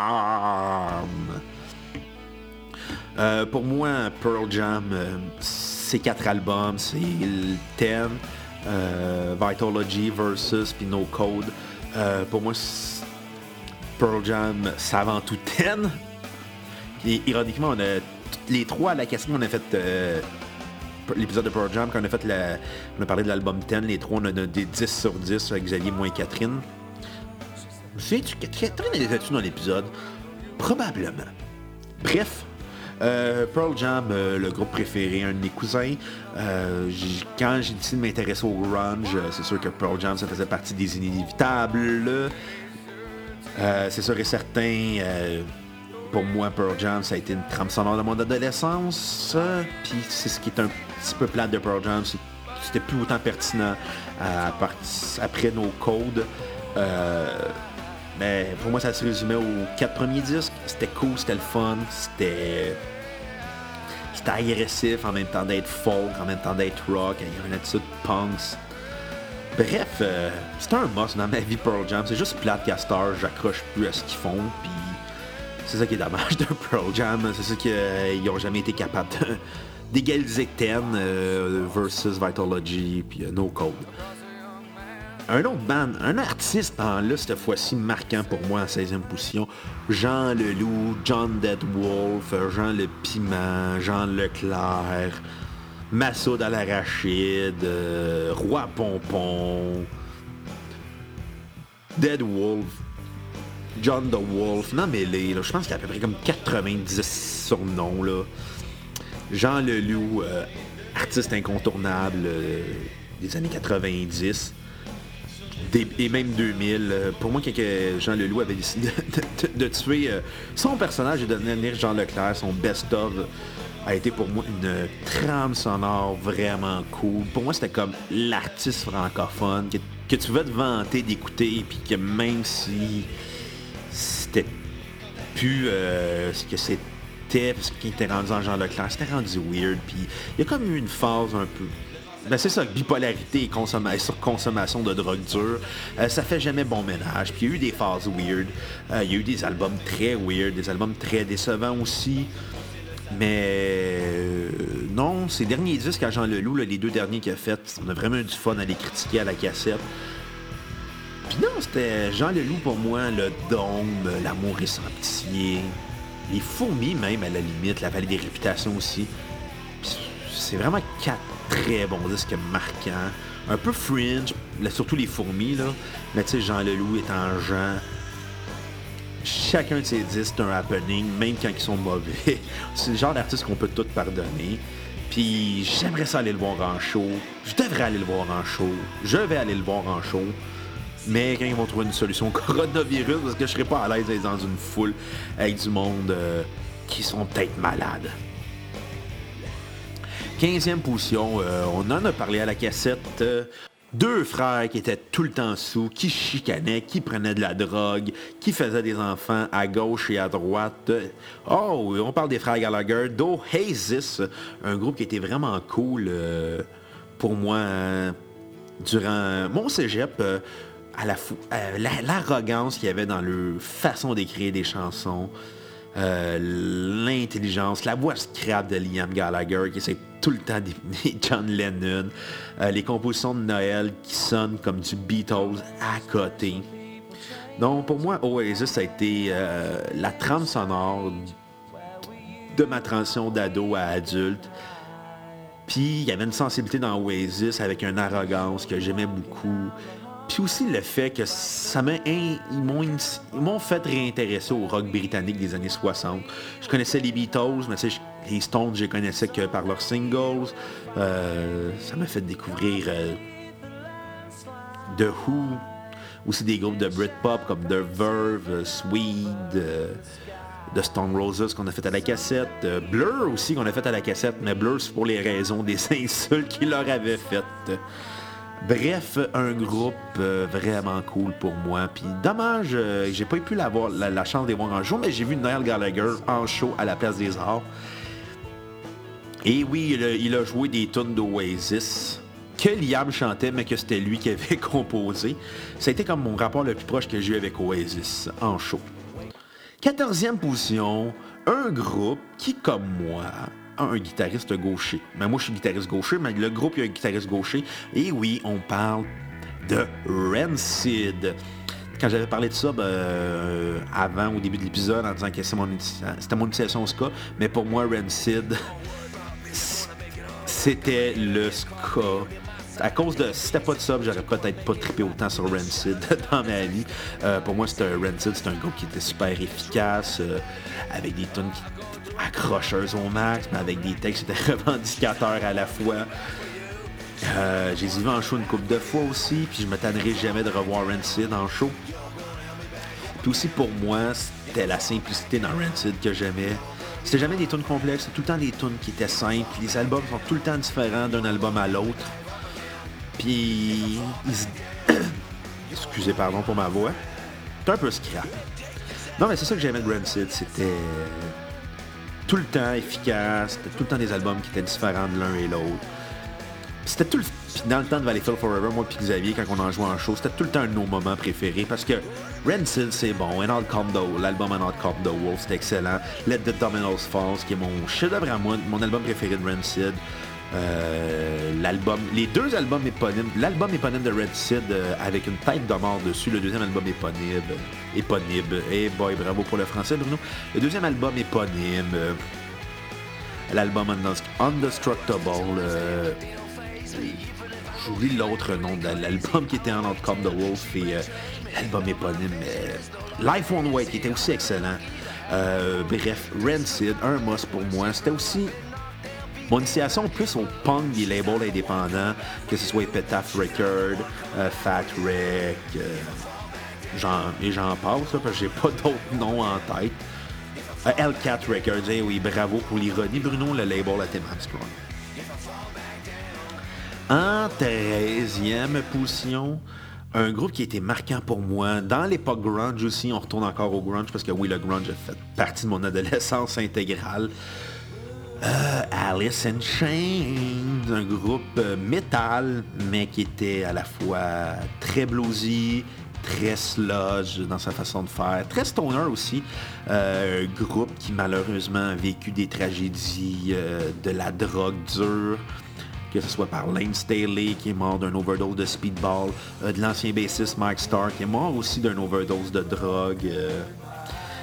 Speaker 1: Euh, pour moi, Pearl Jam, euh, c'est quatre albums, c'est le thème, euh, Vitalogy versus puis No Code. pour moi, Pearl Jam, c'est avant tout Ten. Et ironiquement, on a les trois à la question, on a fait l'épisode de Pearl Jam, quand on a fait la, on a parlé de l'album Ten, les trois, on a des 10 sur 10 avec Xavier moins Catherine. Sais-tu, Catherine était-tu dans l'épisode? Probablement. Bref, euh, Pearl Jam, euh, le groupe préféré, un de mes cousins. Euh, quand j'ai décidé de m'intéresser au grunge, c'est sûr que Pearl Jam, ça faisait partie des inévitables. c'est sûr et certain, pour moi, Pearl Jam, ça a été une trame sonore de mon adolescence. Puis c'est ce qui est un petit peu plat de Pearl Jam, c'était plus autant pertinent après nos codes. mais pour moi, ça se résumait aux quatre premiers disques. C'était cool, c'était le fun, c'était c'était agressif en même temps d'être folk, en même temps d'être rock, il y avait une attitude punks. Bref, euh, c'était un must dans ma vie Pearl Jam. C'est juste plate Castor, j'accroche plus à ce qu'ils font, puis c'est ça qui est dommage de Pearl Jam. C'est ça qu'ils euh, ont jamais été capables [LAUGHS] d'égaliser Ten euh, versus Vitalogy, puis No Code un autre band, un artiste en là, cette fois-ci marquant pour moi en 16e position, Jean Leloup, John Deadwolf, Jean Le Piment, Jean Leclerc, Massoud à l'arachide, euh, Roi Pompon, Dead Wolf, John the Wolf, non mais les, je pense qu'il y a à peu près comme 90 surnoms là. Jean Leloup, euh, artiste incontournable euh, des années 90 et même 2000. Euh, pour moi, quand Jean Leloup avait décidé de, tuer euh, son personnage et de devenir Jean Leclerc, son best-of a été pour moi une trame sonore vraiment cool. Pour moi, c'était comme l'artiste francophone que, tu veux te vanter d'écouter, puis que même si c'était plus euh, ce que c'était, parce qu'il était rendu en Jean Leclerc, c'était rendu weird, puis il y a comme eu une phase un peu ben c'est ça, bipolarité et surconsommation de drogue dure, euh, ça fait jamais bon ménage. Puis il y a eu des phases weird, euh, il y a eu des albums très weird, des albums très décevants aussi. Mais euh, non, ces derniers disques à Jean Leloup, les deux derniers qu'il a fait, on a vraiment eu du fun à les critiquer à la cassette. Puis non, c'était Jean Leloup pour moi, le dôme, l'amour et sentier, les fourmis même à la limite, la vallée des réputations aussi. C'est vraiment quatre très bon disque marquant. Un peu fringe, surtout les fourmis, là. Mais tu sais, Jean Leloup étant Jean. Chacun de ses disques, c'est un happening, même quand ils sont mauvais. [LAUGHS] C'est le genre d'artiste qu'on peut tout pardonner. Puis j'aimerais ça aller le voir en show. Je devrais aller le voir en show. Je vais aller le voir en show. Mais quand ils vont trouver une solution coronavirus, parce que je serais pas à l'aise d'être dans une foule avec du monde euh, qui sont peut-être malades. 15e position, euh, on en a parlé à la cassette. Euh, deux frères qui étaient tout le temps sous, qui chicanaient, qui prenaient de la drogue, qui faisaient des enfants à gauche et à droite. Oh, on parle des frères Gallagher, d'Oasis, un groupe qui était vraiment cool euh, pour moi durant mon cégep. à l'arrogance qu'il y avait dans leur façon d'écrire des chansons. Euh, l'intelligence, la voix scrap de Liam Gallagher qui essaie tout le temps [LAUGHS] des John Lennon, euh, les compositions de Noël qui sonnent comme du Beatles à côté. Donc pour moi, Oasis a été euh, la trame sonore de ma transition d'ado à adulte. Puis il y avait une sensibilité dans Oasis avec une arrogance que j'aimais beaucoup. Puis aussi le fait que ça m'a ils m'ont fait réintéresser au rock britannique des années 60. Je connaissais les Beatles, mais les Stones, je les connaissais que par leurs singles. Euh, ça m'a fait découvrir euh, The Who, aussi des groupes de Britpop comme The Verve, euh, Swede, The Stone Roses qu'on a fait à la cassette, Blur aussi qu'on a fait à la cassette, mais Blur c'est pour les raisons des [LAUGHS] insultes qu'ils leur avaient faites. Bref, un groupe euh, vraiment cool pour moi. Puis dommage, euh, j'ai pas pu l'avoir, la, chance de voir en jour, mais j'ai vu Noel Gallagher en show à la Place des Arts. Et oui, il a, joué des tunes d'Oasis que Liam chantait, mais que c'était lui qui avait [LAUGHS] composé. Ça a été comme mon rapport le plus proche que j'ai eu avec Oasis en show. 14e position, un groupe qui, comme moi, un guitariste gaucher. Mais moi, je suis guitariste gaucher, mais le groupe, il y a un guitariste gaucher. Et oui, on parle de Rancid. Quand j'avais parlé de ça ben, euh, avant, au début de l'épisode, en disant que c'était mon, mon initiation au ska, mais pour moi, Rancid, c'était le ska. À cause de, si c'était pas de ça, j'aurais peut-être pas trippé autant sur Rancid [LAUGHS] dans ma vie. Euh, pour moi, c'était Rancid, c'est un groupe qui était super efficace, euh, avec des tunes qui accrocheuse au max, mais avec des textes [LAUGHS] revendicateurs à la fois. Euh, j'ai vu en show une couple de fois aussi, puis je me tannerai jamais de revoir Rancid en show. Puis aussi pour moi, c'était la simplicité dans Rancid que j'aimais. C'était jamais des tunes complexes, c'était tout le temps des tunes qui étaient simples. Les albums sont tout le temps différents d'un album à l'autre. Puis, [COUGHS] excusez pardon pour ma voix, c'est un peu scrap. Non mais c'est ça que j'aimais de Rancid, c'était tout le temps efficace, tout le temps des albums qui étaient différents de l'un et l'autre. C'était tout le... Puis dans le temps de Valleyfield Forever, moi et Xavier, quand on en jouait en show, c'était tout le temps un de nos moments préférés parce que Rancid, c'est bon, And Come the l'album And All Come the Wolf, c'était excellent. Let the Dominoes Fall, qui est mon chef-d'œuvre à mon album préféré de Rancid. Euh, l'album, les deux albums éponymes, l'album éponyme de Red Sid euh, avec une tête de mort dessus, le deuxième album éponyme, éponyme, et hey boy, bravo pour le français Bruno. Le deuxième album éponyme, euh, l'album Undestructible, j'oublie l'autre nom de l'album qui était en Outcome the Wolf et l'album éponyme, Life One Way qui était aussi excellent. bref, Rancid, un must pour moi. C'était aussi mon initiation plus au punk des labels indépendants, que ce soit Epitaph Record, euh, Fat Wreck, euh, et j'en parle, ça, parce que j'ai [LAUGHS] pas d'autres noms en tête. Euh, L4 Records, eh oui, bravo pour l'ironie, Bruno, le label à Tim Armstrong. En 13e position, un groupe qui a été marquant pour moi. Dans l'époque grunge aussi, on retourne encore au grunge parce que oui, le grunge a fait partie de mon adolescence intégrale. Euh, Alice in Chains, un groupe euh, métal, mais qui était à la fois très bluesy, très sludge dans sa façon de faire, très stoner aussi. Euh, groupe qui malheureusement a vécu des tragédies de la drogue dure, que ce soit par Lane Staley qui est mort d'un overdose de speedball, de l'ancien bassiste Mike Starr qui est mort aussi d'un overdose de drogue.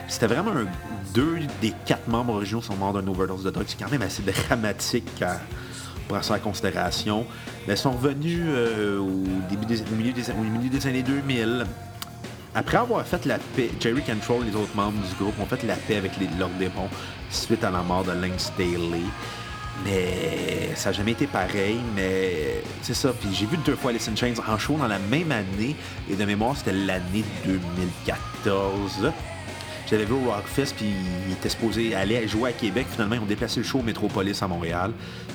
Speaker 1: C'était vraiment un, deux des quatre membres originaux sont morts d'un overdose de drogue. C'est quand même assez dramatique à prendre ça en considération. Mais sont revenus euh, au, début des, au, milieu des, années 2000. Après avoir fait la paix, Jerry Control et les autres membres du groupe ont fait la paix avec les, leurs démons suite à la mort de Lane Staley. Mais ça n'a jamais été pareil, mais c'est ça. Puis j'ai vu deux fois Alice in Chains en show dans la même année, et de mémoire, c'était l'année 2014. J'avais vu au Rockfest, puis il était supposé aller jouer à Québec. Finalement, ils ont déplacé le show au Métropolis à Montréal.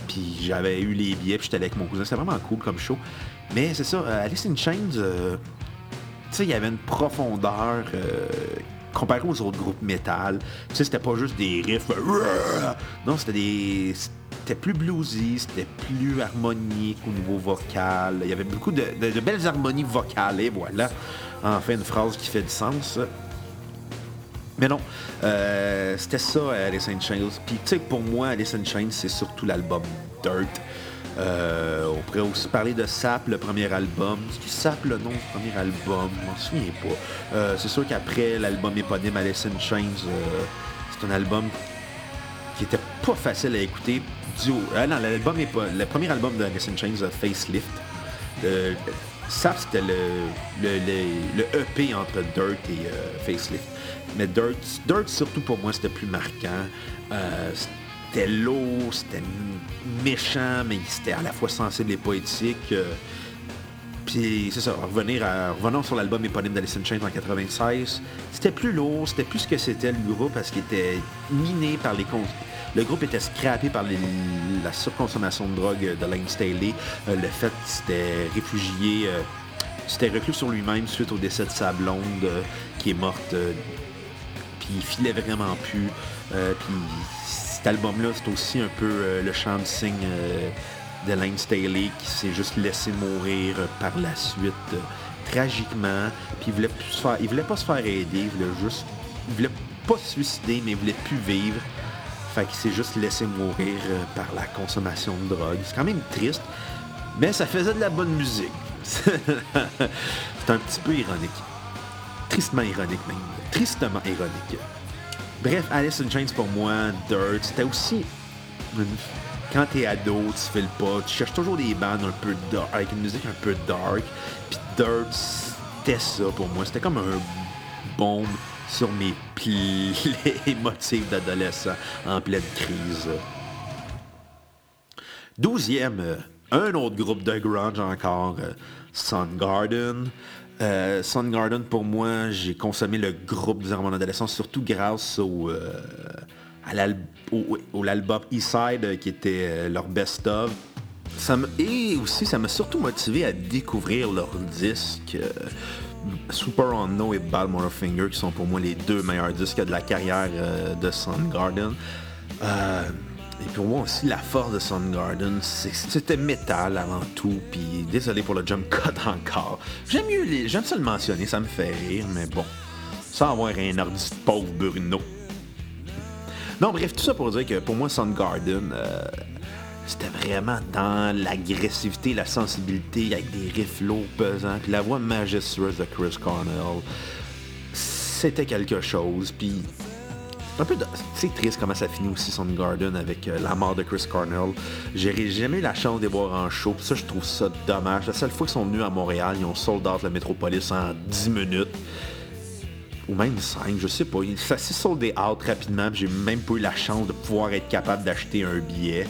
Speaker 1: Puis j'avais eu les billets, puis j'étais avec mon cousin. C'était vraiment cool comme show. Mais c'est ça, euh, Alice in Chains, euh, tu sais, il y avait une profondeur euh, comparé aux autres groupes métal. Tu sais, c'était pas juste des riffs. Non, c'était des. C'était plus bluesy, c'était plus harmonique au niveau vocal. Il y avait beaucoup de, belles harmonies vocales, et voilà. Enfin, une phrase qui fait du sens. Mais non, euh, c'était ça, Alice in Chains. Puis, tu sais, pour moi, Alice in Chains, c'est surtout l'album Dirt. Euh, on pourrait aussi parler de Sap, le premier album. C'est Sap le nom du premier album, je m'en souviens pas. Euh, c'est sûr qu'après l'album éponyme Alice in Chains, c'est un album qui était pas facile à écouter. Du, non, l'album le premier album de Alice in Chains, Facelift. Sap, c'était le, le, EP entre Dirt et Facelift. Mais Dirt, Dirt, surtout pour moi, c'était plus marquant c'était lourd, c'était méchant, mais c'était à la fois sensible et poétique. Euh, puis c'est ça, revenir à, revenons sur l'album éponyme d'Alice in Chains en 96. C'était plus lourd, c'était plus ce que c'était le groupe parce qu'il était miné par les le groupe était scrappé par la surconsommation de drogue de Lane Staley. Euh, le fait qu'il s'était réfugié, euh, s'était reclus sur lui-même suite au décès de sa blonde qui est morte. Il filait vraiment plus. puis cet album-là, c'est aussi un peu euh, le chant de signe euh, de Lane Staley qui s'est juste laissé mourir euh, par la suite tragiquement. Puis il voulait, plus faire, il voulait pas se faire aider, il voulait juste. Il voulait pas se suicider, mais il voulait plus vivre. Fait qu'il s'est juste laissé mourir par la consommation de drogue. C'est quand même triste, mais ça faisait de la bonne musique. [LAUGHS] c'est un petit peu ironique. Tristement ironique même. Tristement ironique. Bref, Alice in Chains pour moi, Dirt, c'était aussi. Quand t'es ado, tu fais le pas, tu cherches toujours des bandes un peu dark, avec une musique un peu dark. Puis Dirt, c'était ça pour moi. C'était comme un bombe sur mes plaies [LAUGHS] émotives d'adolescent en pleine crise. Douzième, euh, un autre groupe de grunge encore, euh, Garden. Euh, Garden pour moi, j'ai consommé le groupe durant mon adolescence, surtout grâce au, euh, à l'album euh, qui était euh, leur best-of. Et aussi, ça m'a surtout motivé à découvrir leurs disques. Super On No et Bad Finger, qui sont pour moi les deux meilleurs disques de la carrière de Soundgarden. Et pour moi aussi, la force de Soundgarden, c'était métal avant tout. Puis désolé pour le jump cut [LAUGHS] encore. J'aime mieux les, j'aime ça le mentionner, ça me fait rire, mais bon, sans avoir un de pauvre Bruno. Non, bref, tout ça pour dire que pour moi, Soundgarden, euh, c'était vraiment dans l'agressivité, la sensibilité, avec des riffs lourds, pesants, puis la voix majestueuse de Chris Cornell. C'était quelque chose, puis c'est triste comment ça finit aussi son Garden avec euh, la mort de Chris Cornell. J'ai jamais eu la chance de les voir en show, ça je trouve ça dommage. La seule fois qu'ils sont venus à Montréal, ils ont sold out la métropolis en 10 minutes. Ou même 5, je sais pas. Ça s'est soldé out rapidement, j'ai même pas eu la chance de pouvoir être capable d'acheter un billet.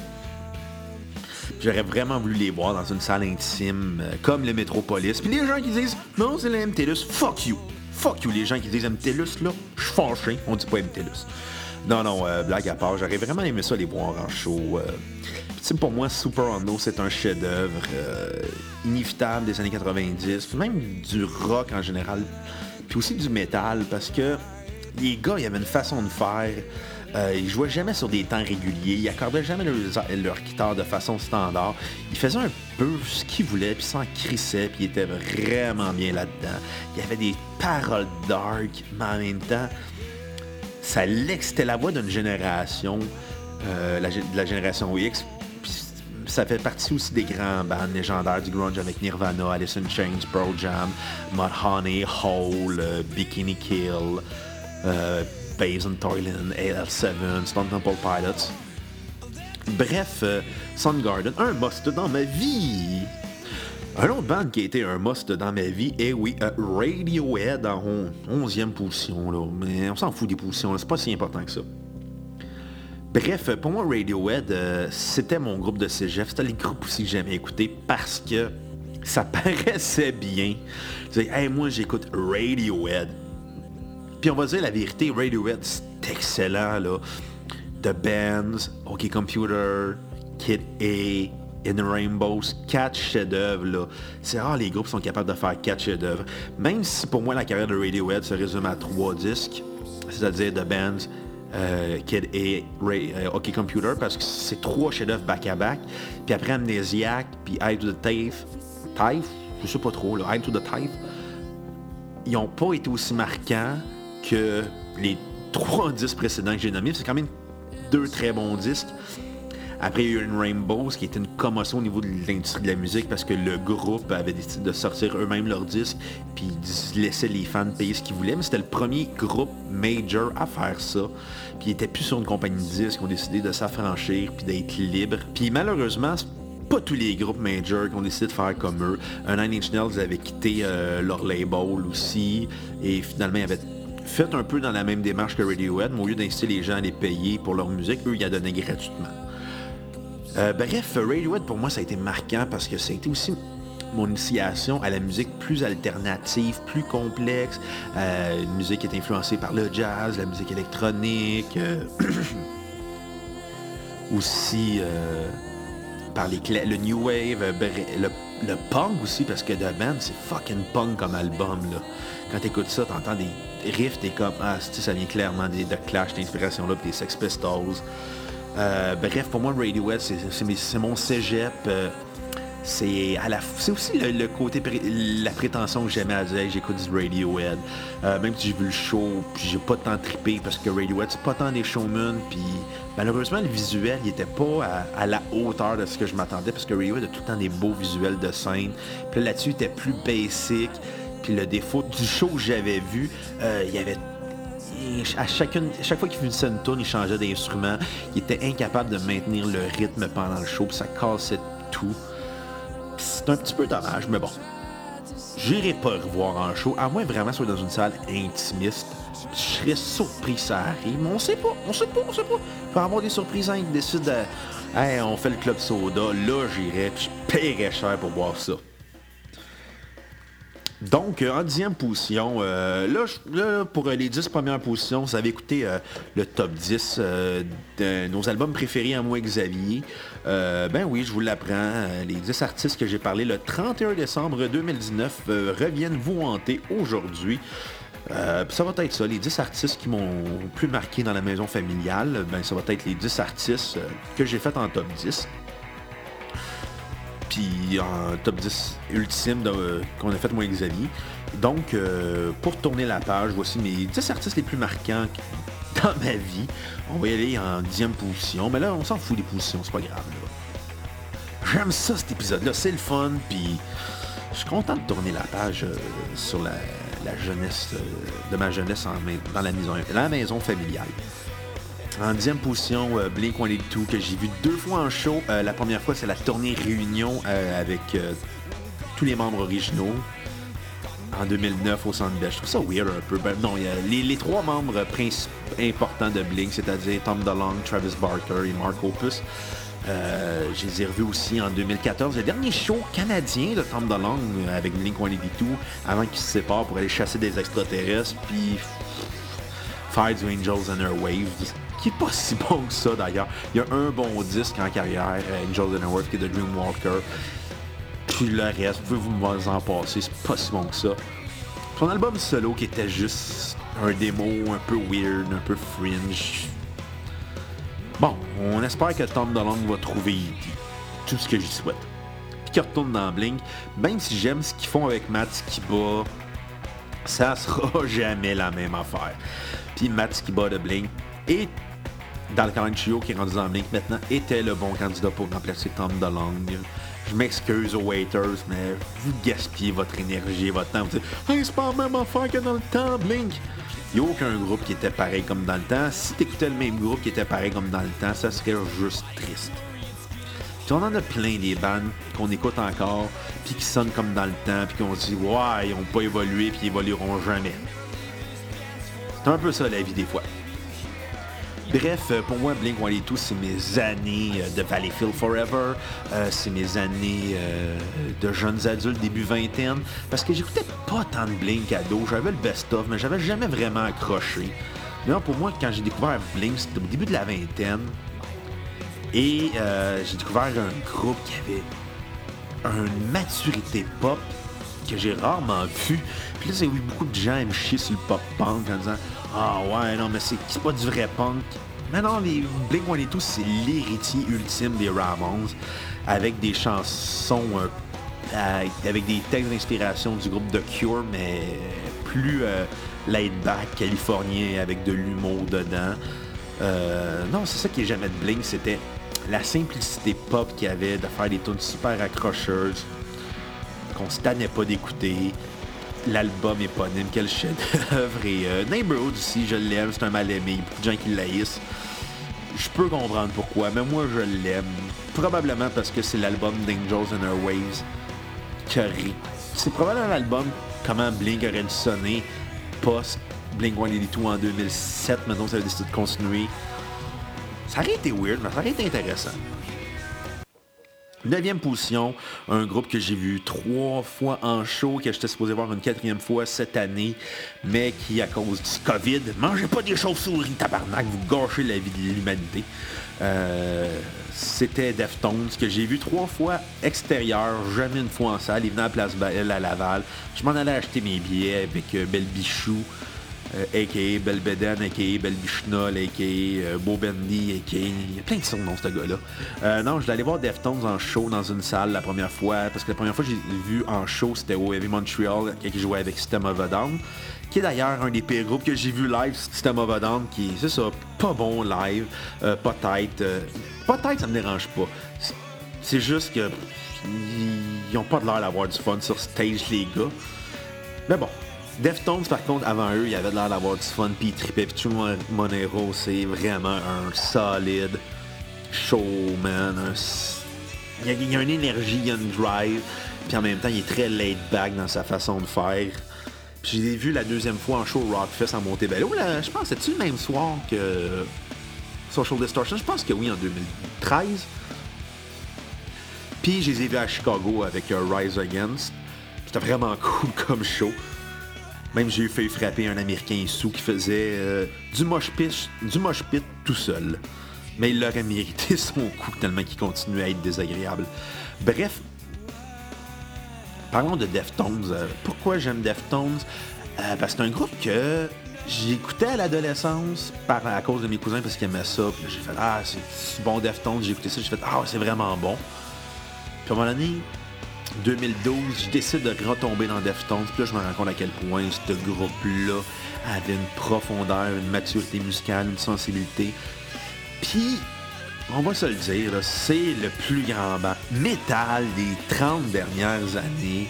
Speaker 1: J'aurais vraiment voulu les voir dans une salle intime, euh, comme le Métropolis. Puis les gens qui disent Non, c'est le MTLUS, fuck you! Fuck you, les gens qui disent MTLUS, là. Je suis fâché. On dit pas MTLUS. Non, non, euh, blague à part, j'aurais vraiment aimé ça les voir en show. Euh. Pour moi, Super Hondo, c'est un chef-d'œuvre euh, inévitable des années 90, puis même du rock en général, puis aussi du métal, parce que les gars, il y avait une façon de faire. Euh, ils jouaient jamais sur des temps réguliers. Ils accordaient jamais leur, leur guitare de façon standard. Ils faisaient un peu ce qu'ils voulaient, puis s'en crissaient, puis ils étaient vraiment bien là-dedans. Il y avait des paroles dark, mais en même temps, ça c'était la voix d'une génération, euh, la, de la génération X. Ça fait partie aussi des grands bands légendaires du grunge avec Nirvana, Alice in Chains, Pearl Jam, Mudhoney, Hole, euh, Bikini Kill. Euh, and Toyland, AL7, Stone Temple Pilots. Bref, euh, Soundgarden, un must dans ma vie. Un autre band qui a été un must dans ma vie, et oui, euh, Radiohead en 11e position, là. mais on s'en fout des positions, c'est pas si important que ça. Bref, pour moi, Radiohead, euh, c'était mon groupe de cégep. C'était les groupes aussi que j'aimais écouter parce que ça [LAUGHS] paraissait bien. hey, moi, j'écoute Radiohead Puis on va dire la vérité, Radiohead, c'est excellent, là. The Bands, OK Computer, Kid A, In the Rainbows, quatre chefs-d'œuvre, là. C'est rare les groupes sont capables de faire quatre chefs-d'œuvre. Même si pour moi la carrière de Radiohead se résume à trois disques, c'est-à-dire The Bands, euh, Kid A, Ray, euh, OK Computer, parce que c'est trois chefs-d'œuvre back-à-back. Puis après Amnesiac, puis Eye to the Thief, Thief, je sais pas trop, là, Eye to the Thief, ils n'ont pas été aussi marquants que les trois [LAUGHS] disques précédents que j'ai nommés. C'est quand même deux très bons disques. Après, il y a eu une Rainbows qui était une commotion au niveau de l'industrie de la musique parce que le groupe avait décidé de sortir eux-mêmes leurs disques puis ils laissaient les fans payer ce qu'ils voulaient. Mais c'était le premier groupe major à faire ça. Puis ils n'étaient plus sur une compagnie de disques, ils ont décidé de s'affranchir puis d'être libres. Puis malheureusement, pas tous les groupes majors qui ont décidé de faire comme eux. Un Nine Inch Nails avait quitté euh, leur label aussi et finalement ils avaient fait un peu dans la même démarche que Radiohead, mais au lieu d'inciter les gens à les payer pour leur musique, eux, ils la donnaient gratuitement. Euh, bref, Radiohead, pour moi, ça a été marquant parce que ça a été aussi mon initiation à la musique plus alternative, plus complexe, euh, une musique qui est influencée par le jazz, la musique électronique, euh, [COUGHS] aussi par les le new wave, le, le, punk aussi, parce que The Band, c'est fucking punk comme album. Là. Quand t'écoutes ça, t'entends des riffs, t'es comme, ah, ça vient clairement des, de Clash, d'inspiration-là, des Sex Pistols. Euh, bref, pour moi, Radiohead, c'est mon cégep. Euh, c'est à aussi le, côté la prétention que j'aimais à dire j'écoute du Radiohead euh, même si j'ai vu le show puis j'ai pas tant trippé parce que Radiohead c'est pas tant des showmen puis malheureusement le visuel il était pas à, la hauteur de ce que je m'attendais parce que Radiohead a tout le temps des beaux visuels de scène puis là-dessus il était plus basic puis le défaut du show que j'avais vu il y avait à chaque fois qu'il finissait une tourne, il changeait d'instrument. Il était incapable de maintenir le rythme pendant le show, puis ça cassait tout. C'est un petit peu dommage, mais bon. J'irai pas revoir en show, à moins vraiment soit dans une salle intimiste. Je serais surpris ça arrive, mais on sait pas, on sait pas, on sait pas. Il peut avoir des surprises hein, qui décident de. Hey, on fait le club soda, là j'irais, puis je paierais cher pour voir ça. Donc, euh, en dixième position, euh, là, pour les dix premières positions, vous avez écouté euh, le top 10 de nos albums préférés à moi Xavier. ben oui, je vous l'apprends. les dix artistes que j'ai parlé le 31 décembre 2019 reviennent vous hanter aujourd'hui. ça va être ça, les 10 artistes qui m'ont plus marqué dans la maison familiale, ben ça va être les 10 artistes que j'ai fait en top 10 puis en top 10 ultime qu'on a fait moi et Xavier. Donc, euh, pour tourner la page, voici mes 10 artistes les plus marquants dans ma vie. On va y aller en dixième position, mais là, on s'en fout des positions, c'est pas grave. J'aime ça, cet épisode-là, c'est le fun, puis je suis content de tourner la page euh, sur la, jeunesse, euh, de ma jeunesse dans la maison, la maison familiale. En dixième position, euh, Blink-182 que j'ai vu deux fois en show. Euh, la première fois, c'est la tournée réunion euh, avec tous les membres originaux en 2009 au Centre Je trouve ça weird un peu. Ben, non, les, trois membres importants de Blink, c'est-à-dire Tom DeLonge, Travis Barker et Mark Opus. je les ai revus aussi en 2014. Le dernier show canadien de Tom DeLonge avec Blink-182 avant qu'il se sépare pour aller chasser des extraterrestres puis faire du Angels and Airwaves qui est pas [LAUGHS] si bon que ça d'ailleurs. Il y a un bon disque en carrière, euh, and Airwaves, qui est de Dreamwalker. Puis le reste, vous pouvez vous en passer, c'est pas si bon que ça. Son album solo qui était juste un démo un peu weird, un peu fringe. Bon, on espère que Tom DeLonge va trouver tout ce que j'y souhaite. Puis qu'il retourne dans Blink, même si j'aime ce qu'ils font avec Matt Skiba, ça sera [LAUGHS] jamais la même affaire. Puis Matt Skiba de Blink est dans le qui est rendu dans Blink maintenant était le bon candidat pour remplacer Tom DeLonge. Je m'excuse aux waiters, mais vous gaspillez votre énergie votre temps. Vous dites hey, c'est pas la même affaire que dans le temps, Blink. Il n'y a aucun groupe qui était pareil comme dans le temps. Si t'écoutais le même groupe qui était pareil comme dans le temps, ça serait juste triste. Puis on en a plein des bandes qu'on écoute encore, puis qui sonnent comme dans le temps, puis qu'on se dit ouais, ils n'ont pas évolué, puis ils évolueront jamais. C'est un peu ça la vie des fois. Bref, euh, pour moi, Blink-182, c'est mes années euh, de Valleyfield Forever, euh, c'est mes années de jeunes adultes, début vingtaine, parce que j'écoutais pas tant de Blink ado, j'avais le best-of, mais j'avais jamais vraiment accroché. Mais pour moi, quand j'ai découvert Blink, c'était au début de la vingtaine, et j'ai découvert un groupe qui avait une maturité pop que j'ai rarement vu. Puis là, j'ai vu beaucoup de gens me chier sur le pop-punk en disant ah ouais, non, mais c'est pas du vrai punk. Mais non, les Blink-182, c'est l'héritier ultime des Ramones, avec des chansons, euh, avec des textes d'inspiration du groupe The Cure, mais plus euh, laid-back, californien, avec de l'humour dedans. Euh, non, c'est ça qui est jamais de Blink, c'était la simplicité pop qu'il y avait de faire des tunes super accrocheuses, qu'on se tannait pas d'écouter l'album éponyme, quel chef-d'œuvre. Et euh, Neighborhood aussi, je l'aime, c'est un mal-aimé. Il y a beaucoup de gens qui l'haïssent. Je peux comprendre pourquoi, mais moi je l'aime. Probablement parce que c'est l'album d'Angels and Airwaves C'est probablement l'album comment Blink aurait dû sonner post Blink 182 en 2007. Maintenant, ça a décidé de continuer. Ça aurait été weird, mais ça aurait été intéressant. Neuvième position, un groupe que j'ai vu trois fois en show, que j'étais supposé voir une quatrième fois cette année, mais qui, à cause du COVID, mangez pas des chauves-souris, tabarnak, vous gâchez la vie de l'humanité. Euh, c'était Deftones, que j'ai vu trois fois extérieur, jamais une fois en salle. Il venait à Place Belle à Laval. Je m'en allais acheter mes billets avec euh, Belle Bichou a.k.a. Euh, Belbeden, a.k.a. Belbichnol, a.k.a. Euh, Beau a.k.a. Il y a plein de dans ce gars-là. Euh, non, je l'allais voir Deftones en show dans une salle la première fois, parce que la première fois que j'ai vu en show, c'était au Heavy Montreal, qui jouait avec System of a Down, qui est d'ailleurs un des pires groupes que j'ai vu live, System of a Down, qui, c'est ça, pas bon live, pas tête. pas tête, ça me dérange pas. C'est juste que ils ont pas de l'air d'avoir du fun sur stage, les gars. Mais bon, Deftones, par contre, avant eux, il avait l'air d'avoir du fun, puis il tripait. Puis Monero, c'est vraiment un solide showman. Il, y a, une énergie, il y a une drive, puis en même temps, il est très laid back dans sa façon de faire. Puis j'ai vu la deuxième fois en show Rockfest en Montebello. Je pense, c'est-tu le même soir que Social Distortion? Je pense que oui, en 2013. Puis je les ai vus à Chicago avec euh, Rise Against. C'était vraiment [LAUGHS] cool comme show. Même j'ai eu fait frapper un Américain sous qui faisait euh, du mosh pit, du mosh pit tout seul. Mais il aurait mérité [LAUGHS] son coup tellement qu'il continuait à être désagréable. Bref, parlons de Deftones. Euh, pourquoi j'aime Deftones? Euh, Parce que c'est un groupe que j'écoutais à l'adolescence à cause de mes cousins parce qu'ils aimaient ça. Puis j'ai fait Ah, c'est bon Deftones? J'ai écouté ça, j'ai fait Ah, c'est vraiment bon. Puis à un moment donné, 2012, je décide de retomber dans Deftones. Puis là, je me rends compte à quel point ce groupe-là avait une profondeur, une maturité musicale, une sensibilité. Puis, on va se le dire, c'est le plus grand band métal des 30 dernières années.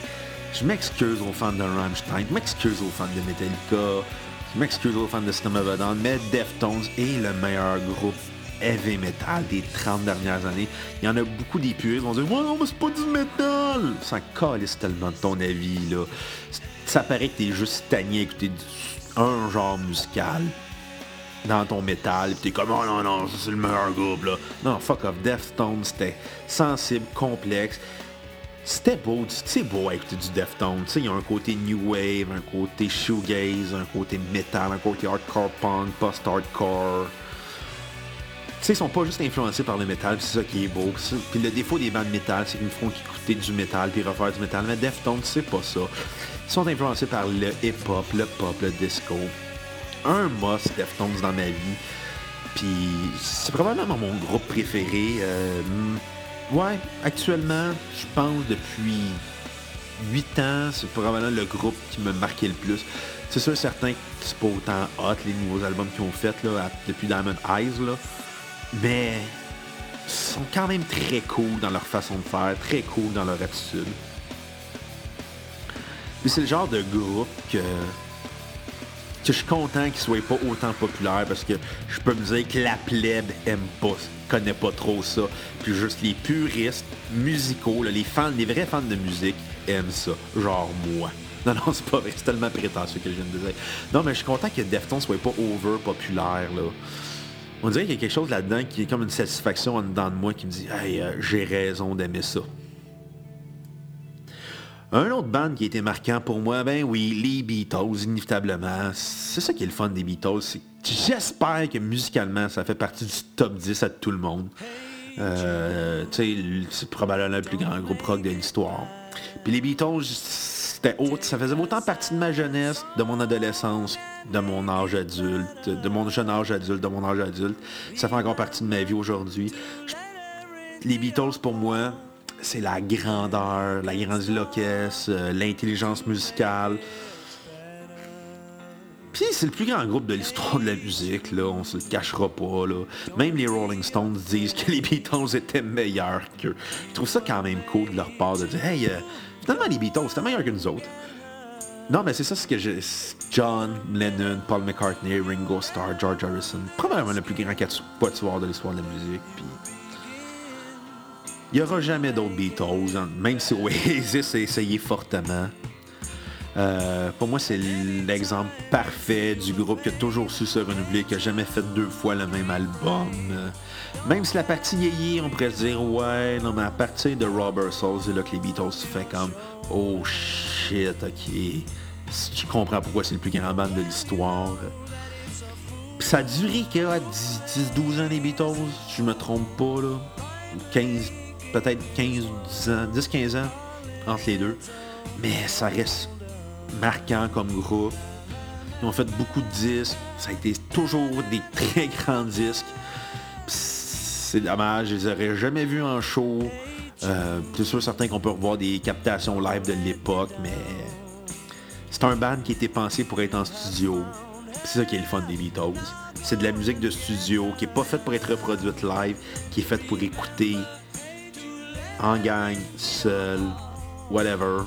Speaker 1: Je m'excuse aux fans de Rammstein, je m'excuse aux fans de Metallica, je m'excuse aux fans de System mais Deftones est le meilleur groupe heavy metal des 30 dernières années. Il y en a beaucoup des puristes qui vont dire Ouais, non, mais c'est pas du metal Ça calisse tellement de ton avis, là. Ça paraît que t'es juste stagné à écouter un genre musical dans ton métal, pis t'es comme Oh non, non, c'est le meilleur groupe, là. Non, fuck off. Deftones, c'était sensible, complexe. C'était beau, c'est beau à écouter du Deftones. Il y a un côté new wave, un côté shoegaze, un côté metal, un côté hardcore punk, post-hardcore. Sais, ils sont pas juste influencés par le métal, c'est ça qui est beau. Puis le défaut des bandes de métal, c'est qu'ils me font écouter du métal puis refaire du métal. Mais Deftones, c'est pas ça. Ils sont influencés par le hip-hop, le pop, le disco. Un must Deftones dans ma vie. Puis c'est probablement mon groupe préféré. Euh, ouais, actuellement, je pense depuis 8 ans, c'est probablement le groupe qui me marquait le plus. C'est sûr, certain que c'est pas autant hot les nouveaux albums qu'ils ont fait depuis Diamond Eyes. Là mais sont quand même très cool dans leur façon de faire, très cool dans leur attitude. Mais c'est le genre de groupe que, je suis content qu'ils soient pas autant populaires parce que je peux me dire que la plèbe aime pas, connaît pas trop ça. Puis juste les puristes musicaux, les fans, les vrais fans de musique aiment ça. Genre moi. Non, non, [LAUGHS] c'est pas vrai, c'est tellement prétentieux que je viens de dire. Non, mais je suis content que Deftones soit pas over populaire, là. On dirait qu'il y a quelque chose là-dedans qui est comme une satisfaction en dedans de moi qui me dit Hey, euh, j'ai raison d'aimer ça. Un autre band qui a été marquant pour moi, ben oui, les Beatles, inévitablement. C'est ça qui est le fun des Beatles. J'espère que musicalement, ça fait partie du top 10 à tout le monde. Euh, c'est probablement le plus grand groupe rock de l'histoire. Puis les Beatles, c'était ça faisait autant partie de ma jeunesse, de mon adolescence, de mon âge adulte, de mon jeune âge adulte, de mon âge adulte. Ça fait encore partie de ma vie aujourd'hui. Les Beatles, pour moi, c'est la grandeur, la grandiloquence, euh, l'intelligence musicale. Puis c'est le plus grand groupe de l'histoire de la musique, là, on se le cachera pas. Là. Même les Rolling Stones disent que les Beatles étaient meilleurs qu'eux. Je trouve ça quand même cool de leur part de dire Hey, euh, finalement les Beatles, c'était meilleur que nous autres. Non, mais c'est ça ce que j'ai. John Lennon, Paul McCartney, Ringo Starr, George Harrison. Probablement le plus grand quatuor de l'histoire de la musique. Puis il n'y aura jamais d'autres Beatles, hein, même si Oasis a essayé fortement. Euh, pour moi, c'est l'exemple parfait du groupe qui a toujours su se renouveler, qui a jamais fait deux fois le même album. Même si la partie yéyé, on pourrait se dire, ouais, non, mais à partir de Robert Soul, c'est là que les Beatles se fait comme, oh shit, ok. Je comprends pourquoi c'est le plus grand band de l'histoire. ça a duré 10-12 ans les Beatles, si je me trompe pas, là. 15, peut-être 15 10 ans, 10-15 ans entre les deux. Mais ça reste marquant comme groupe. Ils ont fait beaucoup de disques. Ça a été toujours des très grands disques. C'est dommage, je les aurais jamais vus en show. Euh, c'est sûr certain qu'on peut revoir des captations live de l'époque, mais c'est un band qui été pensé pour être en studio. C'est ça qui est le fun des Beatles. C'est de la musique de studio qui est pas faite pour être reproduite live, qui est faite pour écouter en gang, seul, whatever.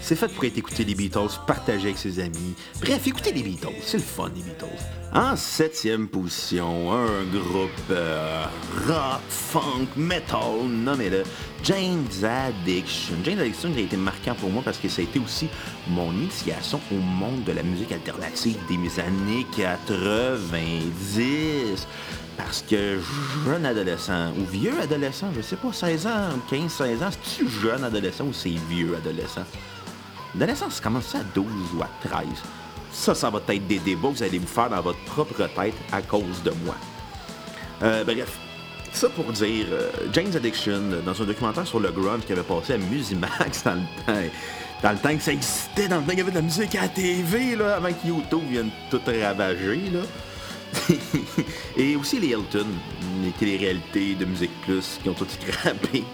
Speaker 1: C'est fait pour être écouté les Beatles, partager avec ses amis. Bref, écoutez les Beatles, c'est le fun les Beatles. En septième position, un groupe euh, rock, funk, metal, nommez-le James Addiction. James Addiction a été marquant pour moi parce que ça a été aussi mon initiation au monde de la musique alternative des années 90 parce que jeune adolescent ou vieux adolescent, je sais pas, 16 ans, 15, 16 ans, c'est-tu jeune adolescent ou c'est vieux adolescent? Ça commence à 12 ou à 13. Ça, ça va être des débats que vous allez vous faire dans votre propre tête à cause de moi. Euh, bref, ça pour dire, euh, James Addiction, dans un documentaire sur le grunge qui avait passé à Musimax dans le temps, dans le temps que ça existait, dans le temps qu'il y avait de la musique à la TV, là, avant que YouTube vienne tout ravager, là. [LAUGHS] et aussi les Hilton, les télé-réalités de Musique Plus qui ont tout scrappé.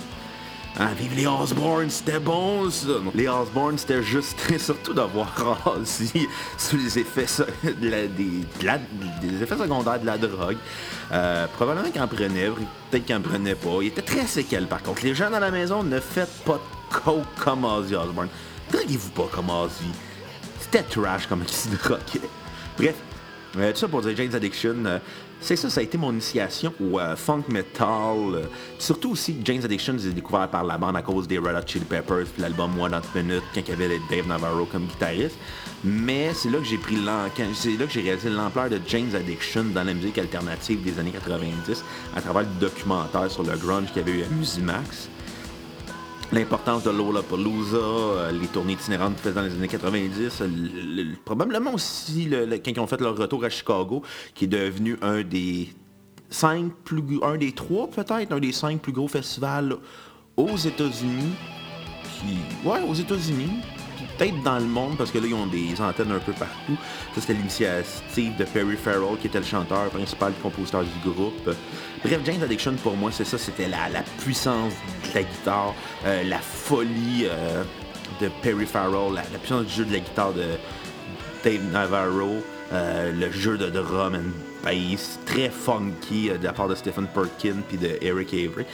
Speaker 1: Ah, vive les Osborne, c'était bon ça! Les Osborne, c'était juste [LAUGHS] surtout d'avoir Ozzy sous les effets, de la, des, effets secondaires de la drogue. Euh, probablement qu'il en prenait, peut-être qu'il en prenait pas. Il était très séquel par contre. Les gens dans la maison, ne faites pas de coke comme Ozzy Osbourne. Droguez-vous pas comme Ozzy. C'était trash comme il se droguait. Bref, euh, tout ça pour dire Jane's Addiction, euh, c'est ça, ça a été mon initiation au euh, funk metal. surtout aussi, Jane's Addiction, j'ai découvert par la bande à cause des Red Hot Chili Peppers, puis l'album One Hot Minute, quand il y avait Dave Navarro comme guitariste. Mais c'est là que j'ai pris c'est là que j'ai réalisé l'ampleur de Jane's Addiction dans la musique alternative des années 90 à travers le documentaire sur le grunge qu'il y avait eu à Musimax l'importance de Lollapalooza, euh, les tournées itinérantes faites dans les années 90, probablement aussi quand ils ont fait leur retour à Chicago, qui est devenu un des cinq plus un des trois peut-être, un des cinq plus gros festivals aux États-Unis. ouais, aux États-Unis peut-être dans le monde, parce que là, ils ont des antennes un peu partout. Ça, c'était l'initiative de Perry Farrell, qui était le chanteur principal et compositeur du groupe. Bref, James Addiction, pour moi, c'est ça, c'était la, puissance de la guitare, euh, la folie euh, de Perry Farrell, la, puissance du jeu de la guitare de Dave Navarro, euh, le jeu de drum and bass, très funky de la part de Stephen Perkin puis de Eric Avery.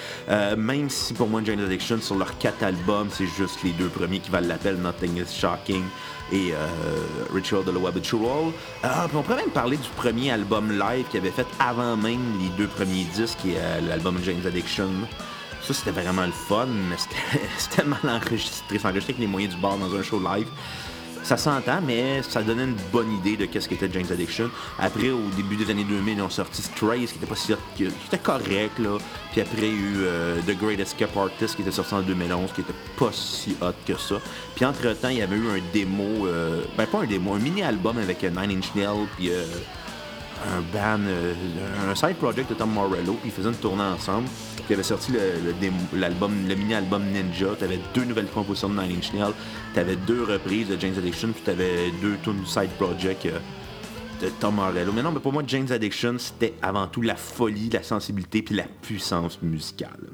Speaker 1: même si pour moi, James Addiction, sur leurs quatre albums, c'est juste les deux premiers qui valent l'appel, Nothing is Shocking et Ritual de la Habitual. on pourrait même parler du premier album live qu'il avait fait avant même les deux premiers disques, est l'album James Addiction. Ça, c'était vraiment le fun, mais c'était [LAUGHS] mal enregistré. C'est enregistré avec les moyens du bord dans un show live. Ça s'entend, mais ça donnait une bonne idée de qu'est-ce qu'était James Addiction. Après, au début des années 2000, ils ont sorti Strays, qui était pas si qui était correct, là. Puis après, il y a eu euh, The Great Escape Artist, qui était sorti en 2011, qui était pas si hot que ça. Puis entre-temps, il y avait eu un démo, euh, ben pas un démo, un mini-album avec Nine Inch Nails, puis un band, un side project de Tom Morello, puis ils faisaient une tournée ensemble. Puis avait sorti l'album, le, mini-album Ninja. T'avais deux nouvelles compositions de Nine Inch Nails. T'avais deux reprises de James Addiction, puis t'avais deux tunes side project euh, de Tom Morello. Mais non, mais pour moi, James Addiction, c'était avant tout la folie, la sensibilité, puis la puissance musicale.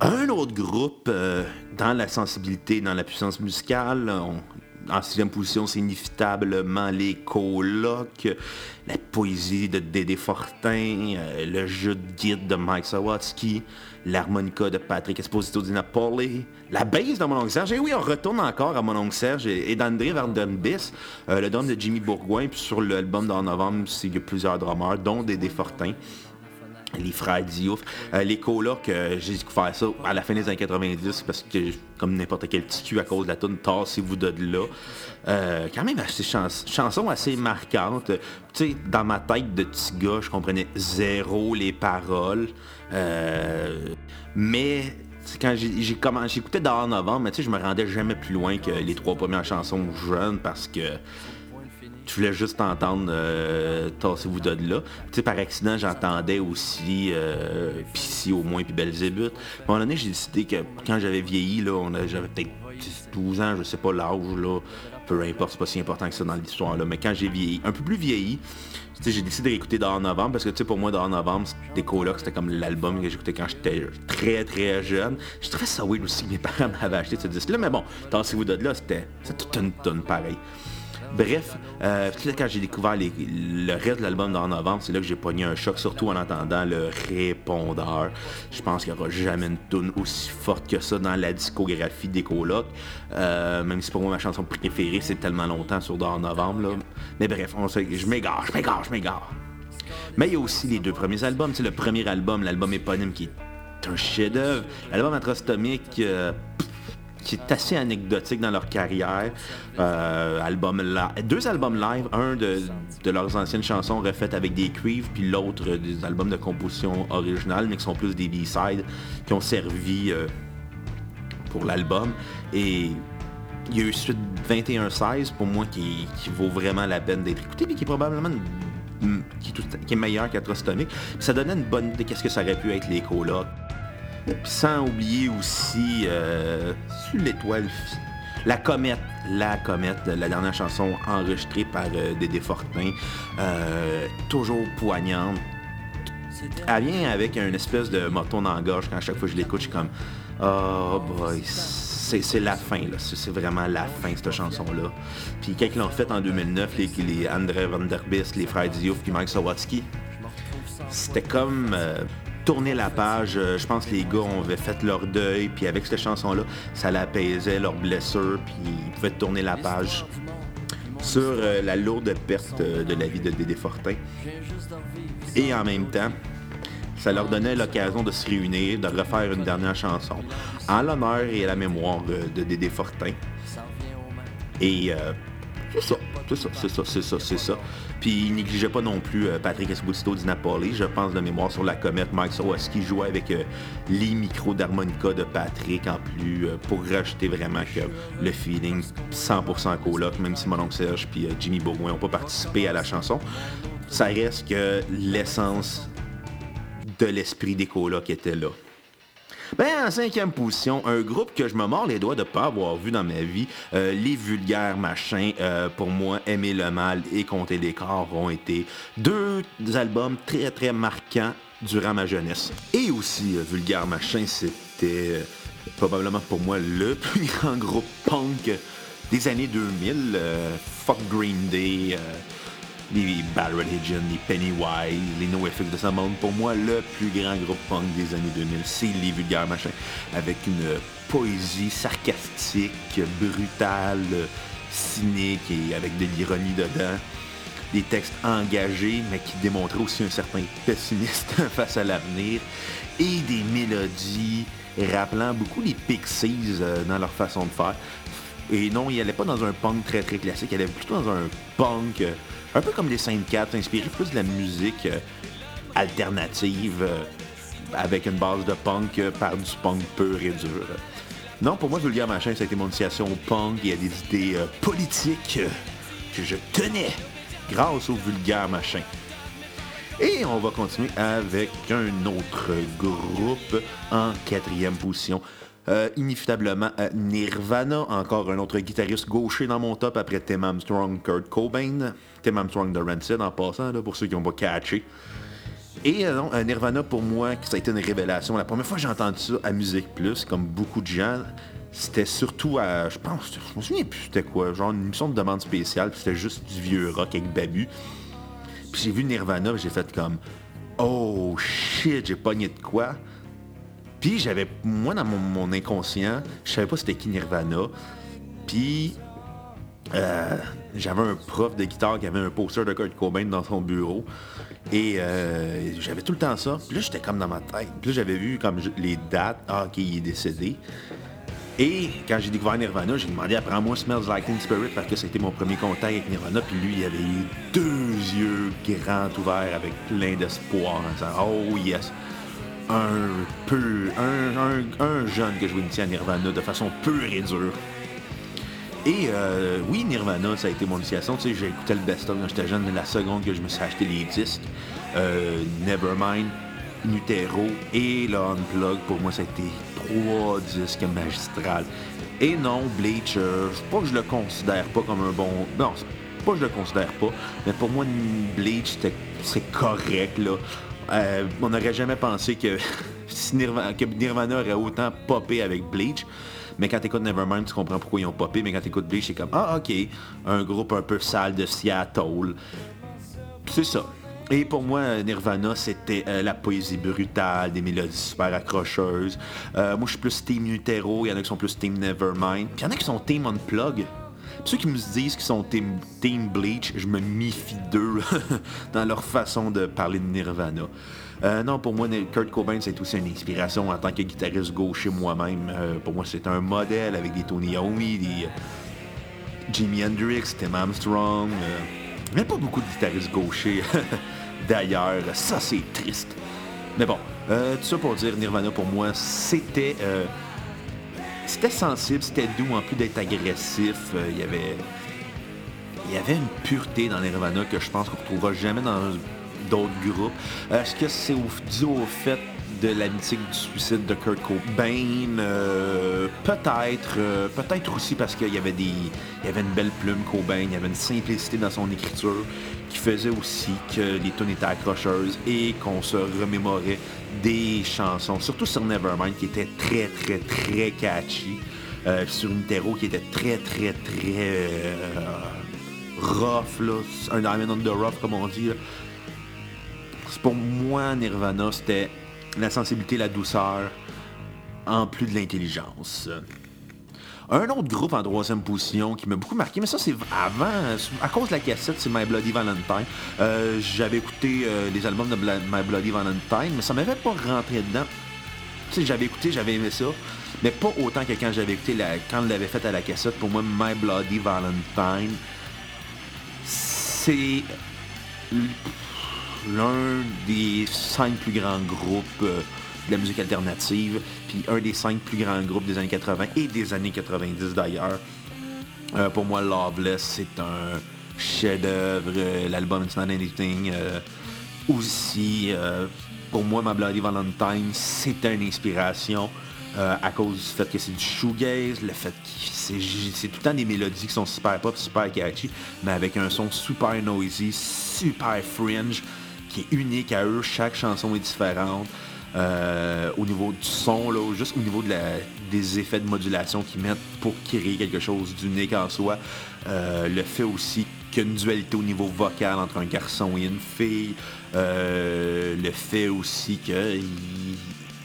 Speaker 1: Un autre groupe euh, dans la sensibilité, dans la puissance musicale, on, en sixième position, c'est inévitablement les colocs, la poésie de Dédé Fortin, euh, le jeu de guide de Mike Sawatsky, l'harmonica de Patrick Esposito di Napoli, la base de mon Serge. Et oui, on retourne encore à mon Serge et, d'André Vandenbis, euh, le drum de Jimmy Bourgoin. Puis sur l'album d'en novembre, il y a plusieurs drummers, dont Dédé Fortin les frères Diouf. Euh, les colocs, euh, j'ai découvert ça à la fin des années 90 parce que, comme n'importe quel petit cul à cause de la tune Tassez-vous de là. Euh, quand même, assez chanson assez marquante. Tu sais, dans ma tête de petit gars, je comprenais zéro les paroles. mais quand j'écoutais dans novembre, mais tu sais, je me rendais jamais plus loin que les trois premières chansons jeunes parce que je voulais juste entendre euh, Tassez-vous de là. Tu sais, par accident, j'entendais aussi euh, au moins, puis Belzébuth. À un moment donné, j'ai décidé que quand j'avais vieilli, là, j'avais peut-être 12 ans, je sais pas l'âge, là, peu importe, c'est pas si important que ça dans l'histoire, là, mais quand j'ai vieilli, un peu plus vieilli, j'ai décidé d'écouter dans novembre parce que tu sais pour moi dans novembre c'était colocs c'était comme l'album que j'écoutais quand j'étais très très jeune je trouvais ça weird aussi mes parents [LAUGHS] m'avaient acheté ce disque là mais bon tassez-vous de là c'était toute une tonne pareil Bref, euh, quand j'ai découvert le reste de l'album dans novembre, c'est là que j'ai pogné un choc, surtout en entendant le répondeur. Je pense qu'il n'y aura jamais une tune aussi forte que ça dans la discographie des colocs. Euh, même si pour moi ma chanson préférée, c'est tellement longtemps sur dans novembre. Mais bref, je m'égare, je m'égare, je m'égare. Mais il y a aussi les deux premiers albums. C'est le premier album, l'album éponyme qui est un chef-d'œuvre. L'album Atrostomique, euh, qui est assez anecdotique dans leur carrière. Euh, deux albums live, un de, leurs anciennes chansons refaites avec des cuivres, puis l'autre des albums de composition originale, mais qui sont plus des B-sides, qui ont servi euh, pour l'album. Et il y a eu suite 21-16 pour moi qui, vaut vraiment la peine d'être écouté, mais qui est probablement qui, est, meilleur. Ça donnait une bonne idée qu'est-ce que ça aurait pu être les colocs. Sans oublier aussi euh, l'étoile, la comète, la comète, la dernière chanson enregistrée par euh, Dédé Fortin, euh, toujours poignante. Elle vient avec une espèce de moton dans la gorge quand à chaque fois que je l'écoute, je suis comme Oh boy, c'est la fin, là. C'est vraiment la fin, cette chanson-là. Puis quand ils l'ont fait en 2009, les, les André Van Der Biss, les frères Diouf puis Mike Sawatsky, c'était comme tourner la page. Euh, je pense que les gars avaient fait leur deuil, puis avec cette chanson-là, ça l'apaisait leurs blessures, puis ils pouvaient tourner la page sur euh, la lourde perte euh, de la vie de Dédé Fortin. Et en même temps, ça leur donnait l'occasion de se réunir, de refaire une dernière chanson en l'honneur et à la mémoire de Dédé Fortin. Et c'est ça, c'est ça, c'est ça, c'est ça, c'est ça. Puis il négligeait pas non plus euh, Patrick Esposito di Napoli. Je pense de mémoire sur la comète, Mike Sawaski jouait avec euh, les micros d'harmonica de Patrick en plus euh, pour rajouter vraiment le feeling 100% coloc, même si mon oncle Serge puis Jimmy Bourgoin n'ont pas participé à la chanson. Ça reste que l'essence de l'esprit des colocs était là. Ben, en cinquième position, un groupe que je me mords les doigts de ne pas avoir vu dans ma vie, euh, les vulgaires machins, euh, pour moi, Aimer le mal et Compter les corps ont été deux albums très très marquants durant ma jeunesse. Et aussi, euh, Vulgaire Machin, c'était probablement pour moi le [LAUGHS] plus grand groupe punk des années 2000. fuck Green Day les Bad Religion, les Pennywise, les NoFX de ce monde. Pour moi, le plus grand groupe punk des années 2000, c'est les vulgaires machins, avec une poésie sarcastique, brutale, cynique et avec de l'ironie dedans. Des textes engagés, mais qui démontraient aussi un certain pessimisme [LAUGHS] face à l'avenir. Et des mélodies rappelant beaucoup les Pixies euh, dans leur façon de faire Et non, il allait pas dans un punk très très classique, il allait plutôt dans un punk, euh, un peu comme les 4, inspiré plus de la musique euh, alternative, euh, avec une base de punk par du punk pur et dur. Non, pour moi, Vulgaire Machin, ça a été mon initiation au punk. Il y a des idées politiques que je tenais grâce au Vulgaire Machin. Et on va continuer avec un autre groupe en quatrième position. Euh, inévitablement Nirvana, encore un autre guitariste gaucher dans mon top après Tim Armstrong, Kurt Cobain. Tim Armstrong de Rancid en passant, pour ceux qui n'ont pas catché. Et euh, euh, Nirvana, pour moi, ça a été une révélation. La première fois que j'ai entendu ça à Musique Plus, comme beaucoup de gens, c'était surtout à, je pense, je me souviens plus c'était quoi, genre une émission de demande spéciale, c'était juste du vieux rock avec Babu. Puis j'ai vu Nirvana, j'ai fait comme, oh shit, j'ai pogné de quoi. Puis j'avais, moi dans mon, inconscient, je savais pas c'était qui Nirvana. Puis euh, j'avais un prof de guitare qui avait un poster de Kurt Cobain dans son bureau. Et euh, j'avais tout le temps ça. Puis là, j'étais comme dans ma tête. Puis là, j'avais vu comme les dates. Ah, OK, est décédé. Et quand j'ai découvert Nirvana, j'ai demandé apprends-moi Smells Like Teen Spirit parce que c'était mon premier contact avec Nirvana. Puis lui, il avait eu deux yeux grands ouverts avec plein d'espoir. Oh yes! Un peu, un, jeune que je initier à Nirvana de façon pure et dure. Et euh, oui, Nirvana, ça a été mon initiation. Tu sais, j'ai écouté le best-of quand j'étais jeune, la seconde que je me suis acheté les disques. Euh, Nevermind, Nutero et le Unplug, pour moi, ça a été trois disques magistrales. Et non, Bleach, pas que je le considère pas comme un bon... Non, pas que je le considère pas, mais pour moi, Bleach, c'est correct, là. Euh, on n'aurait jamais pensé [LAUGHS] que, Nirvana, aurait autant popé avec Bleach. Mais quand t'écoutes Nevermind, tu comprends pourquoi ils ont popé. Mais quand t'écoutes Bleach, c'est comme, ah, ok, un groupe un peu sale de Seattle. C'est ça. Et pour moi, Nirvana, c'était euh, la poésie brutale, des mélodies super accrocheuses. Euh, moi, je suis plus Team Nutero, il y en a qui sont plus Team Nevermind. Puis il y en a qui sont Team Unplug. Ceux qui me disent qu'ils sont team, team, Bleach, je me méfie d'eux [LAUGHS] dans leur façon de parler de Nirvana. Euh, non, pour moi, Kurt Cobain, c'est aussi une inspiration en tant que guitariste gaucher moi-même. pour moi, c'est un modèle avec des Tony Iommi, des Jimi Hendrix, Tim Armstrong. N'y a pas beaucoup de guitaristes gauchers [LAUGHS] d'ailleurs. Ça, c'est triste. Mais bon, euh, tout ça pour dire, Nirvana, pour moi, c'était... Euh, c'était sensible, c'était doux, en plus d'être agressif. Euh, il y avait... Il y avait une pureté dans Nirvana que je pense qu'on ne retrouvera jamais dans d'autres groupes. Est-ce que c'est dû au fait de la mythique du suicide de Kurt Cobain? peut-être, peut-être aussi parce qu'il y avait des, il y avait une belle plume Cobain, il y avait une simplicité dans son écriture qui faisait aussi que les tunes étaient accrocheuses et qu'on se remémorait des chansons, surtout sur Nevermind, qui était très, très, très catchy. Euh, sur terreau qui était très, très, très euh, rough, là. un Diamond on Rough, comme on dit. Pour moi, Nirvana, c'était la sensibilité, la douceur, en plus de l'intelligence. Un autre groupe en troisième position qui m'a beaucoup marqué, mais ça c'est avant, à cause de la cassette, c'est My Bloody Valentine. Euh, j'avais écouté euh, les albums de My Bloody Valentine, mais ça m'avait pas rentré dedans. Tu sais, j'avais écouté, j'avais aimé ça, mais pas autant que quand j'avais écouté, quand l'avait fait à la cassette. Pour moi, My Bloody Valentine, c'est l'un des cinq plus grands groupes euh, de la musique alternative, puis un des cinq plus grands groupes des années 80 et des années 90 d'ailleurs. Euh, pour moi, Loveless, c'est un chef-d'œuvre. Euh, l'album It's Not Anything euh, aussi. pour moi, Ma Bloody Valentine, c'est une inspiration. à cause du fait que c'est du shoegaze, le fait que c'est tout le temps des mélodies qui sont super pop, super catchy, mais avec un son super noisy, super fringe, qui est unique à eux. Chaque chanson est différente. Euh, au niveau du son, là, juste au niveau des effets de modulation qu'ils mettent pour créer quelque chose d'unique en soi. Euh, le fait aussi qu'il y a une dualité au niveau vocal entre un garçon et une fille. Euh, le fait aussi que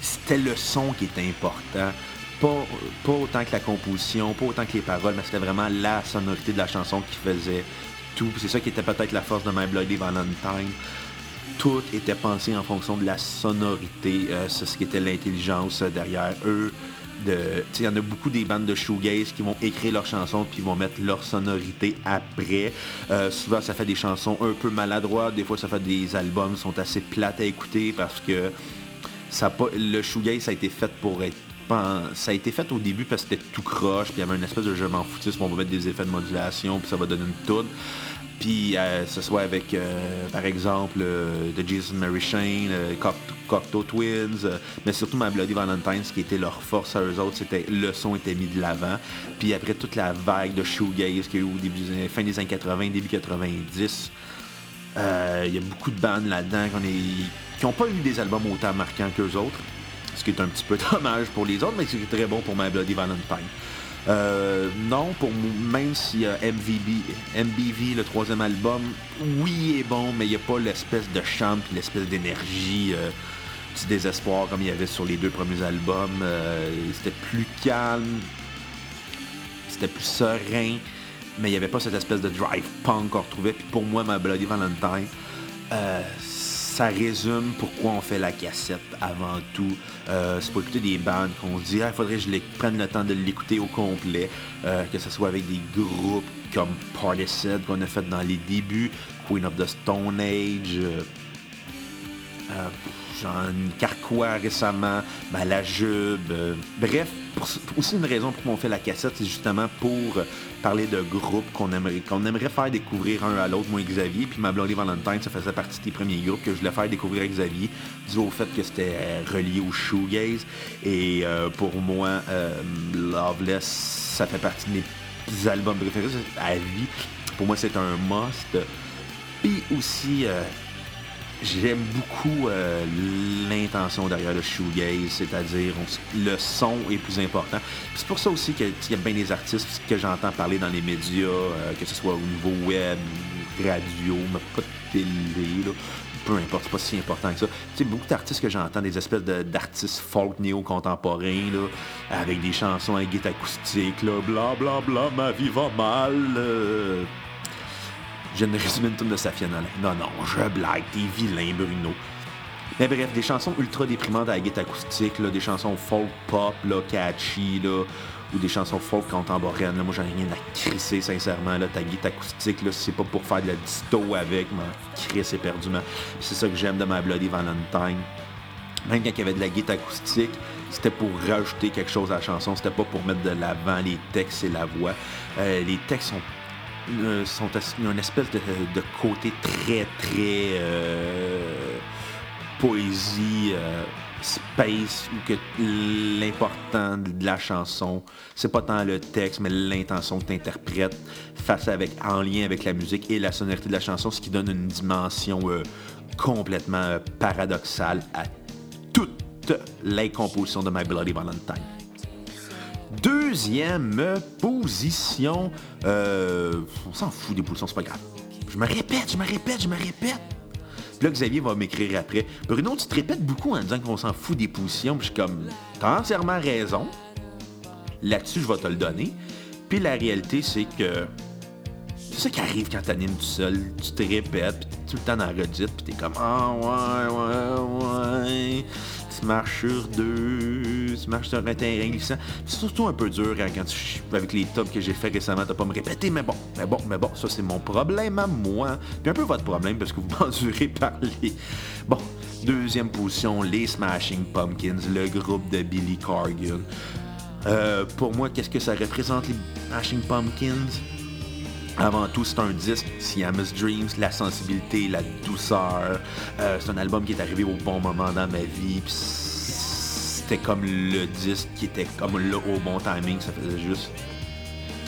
Speaker 1: c'était le son qui était important. Pas, pas autant que la composition, pas autant que les paroles, mais c'était vraiment la sonorité de la chanson qui faisait tout. C'est ça qui était peut-être la force de My Bloody Valentine tout était pensé en fonction de la sonorité. Euh, c'est ce qui était l'intelligence derrière eux. il y en a beaucoup des bandes de shoegaze qui vont écrire leurs chansons puis vont mettre leur sonorité après. Euh, souvent, ça fait des chansons un peu maladroites. Des fois, ça fait des albums qui sont assez plates à écouter parce que le shoegaze, ça a été fait pour être ça a été fait au début parce que c'était tout croche, puis il y avait une espèce de jeu m'en foutisme, on va mettre des effets de modulation, puis ça va donner une toune. Puis euh, ce soit avec, euh, par exemple, euh, The Jesus Mary Shane, Cocteau Twins, mais surtout My Bloody Valentine, ce qui était leur force à eux autres, c'était le son était mis de l'avant. Puis après toute la vague de shoegaze qu'il y a eu au début, fin des années 80, début 90, il y a beaucoup de bandes là-dedans qui n'ont pas eu des albums autant marquants qu'eux autres, ce qui est un petit peu [LAUGHS] dommage pour les autres, mais c'est très bon pour My Bloody Valentine. Euh, non, pour même si euh, MVB, le troisième album, oui, il est bon, mais il n'y a pas l'espèce de chant l'espèce d'énergie euh, désespoir comme il y avait sur les deux premiers albums. c'était plus calme, c'était plus serein, mais il n'y avait pas cette espèce de drive punk qu'on retrouvait. Puis pour moi, ma Bloody Valentine, ça résume pourquoi on fait la cassette avant tout. Euh, c'est pour écouter des bandes qu'on dit, il ah, faudrait que je prenne le temps de l'écouter au complet, euh, que ce soit avec des groupes comme Partisan qu'on a fait dans les débuts, Queen of the Stone Age, euh, Jean Carquois récemment, Malajube, bref, aussi une raison pour on fait la cassette, c'est justement pour parler de groupes qu'on aimerait, qu'on aimerait faire découvrir un à l'autre, moi et Xavier. Puis ma Bloody Valentine, ça faisait partie des premiers groupes que je voulais faire découvrir à Xavier, dû au fait que c'était euh, relié au shoegaze. Et euh, pour moi, euh, Loveless, ça fait partie de mes albums préférés à vie. Pour moi, c'est un must. Puis aussi, J'aime beaucoup euh, l'intention derrière le shoegaze, c'est-à-dire le son est plus important. C'est pour ça aussi qu'il y a bien des artistes que j'entends parler dans les médias, euh, que ce soit au niveau web, radio, mais pas de télé, peu importe, c'est pas si important que ça. Tu sais, beaucoup d'artistes que j'entends, des espèces d'artistes folk néo-contemporains, avec des chansons à guitare acoustique, là, bla bla bla, ma vie va mal. Je ne résume une tonne de Safia Non, non, je blague, t'es vilain, Bruno. Mais bref, des chansons ultra déprimantes à la guitare acoustique, des chansons folk pop, là, catchy, là, ou des chansons folk contemporaines. Là, moi, j'en ai rien à crisser, sincèrement. Ta guitare acoustique, là, c'est pas pour faire de la disto avec, mais crisser éperdument. C'est ça que j'aime de ma Bloody Valentine. Même quand il y avait de la guitare acoustique, c'était pour rajouter quelque chose à la chanson. C'était pas pour mettre de l'avant les textes et la voix. Euh, les textes sont euh, sont, une espèce de, côté très, très euh, poésie, euh, space, où que l'important de la chanson, c'est pas tant le texte, mais l'intention que tu interprètes face avec, en lien avec la musique et la sonorité de la chanson, ce qui donne une dimension complètement paradoxale à toute la composition de My Bloody Valentine. Deuxième position. Euh, on s'en fout des positions, c'est pas grave. Je me répète, je me répète, je me répète. Puis là, Xavier va m'écrire après. Bruno, tu te répètes beaucoup en disant qu'on s'en fout des positions. Puis je suis comme, t'as entièrement raison. Là-dessus, je vais te le donner. Puis la réalité, c'est que c'est ça qui arrive quand t'animes tout seul. Tu te répètes, puis tout le temps dans la redite, puis t'es comme, ah ouais, ouais, ouais tu marches sur deux, tu marches sur un terrain glissant. C'est surtout un peu dur hein, quand tu, avec les tops que j'ai fait récemment, t'as pas me répéter, mais bon, mais bon, mais bon, ça c'est mon problème à moi. Puis un peu votre problème parce que vous [LAUGHS] m'endurez parler. Bon, deuxième position, les Smashing Pumpkins, le groupe de Billy Corgan. Euh, pour moi, qu'est-ce que ça représente les Smashing Pumpkins? Avant tout, c'est un disque, Siamese Dreams, la sensibilité, la douceur. Euh, c'est un album qui est arrivé au bon moment dans ma vie. C'était comme le disque qui était comme là au bon timing. Ça faisait juste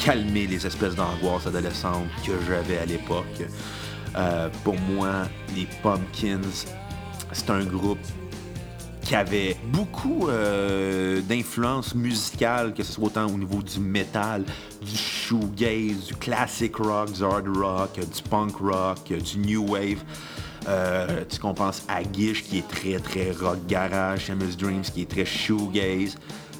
Speaker 1: calmer les espèces d'angoisse adolescentes que j'avais à l'époque. Euh, pour moi, les Pumpkins, c'est un groupe qui avait beaucoup euh, d'influence musicale, que ce soit autant au niveau du metal, du shoegaze, du classic rock, du hard rock, du punk rock, du new wave. Euh, tu qu'on pense à Gish qui est très très rock garage, Shamus Dreams qui est très shoegaze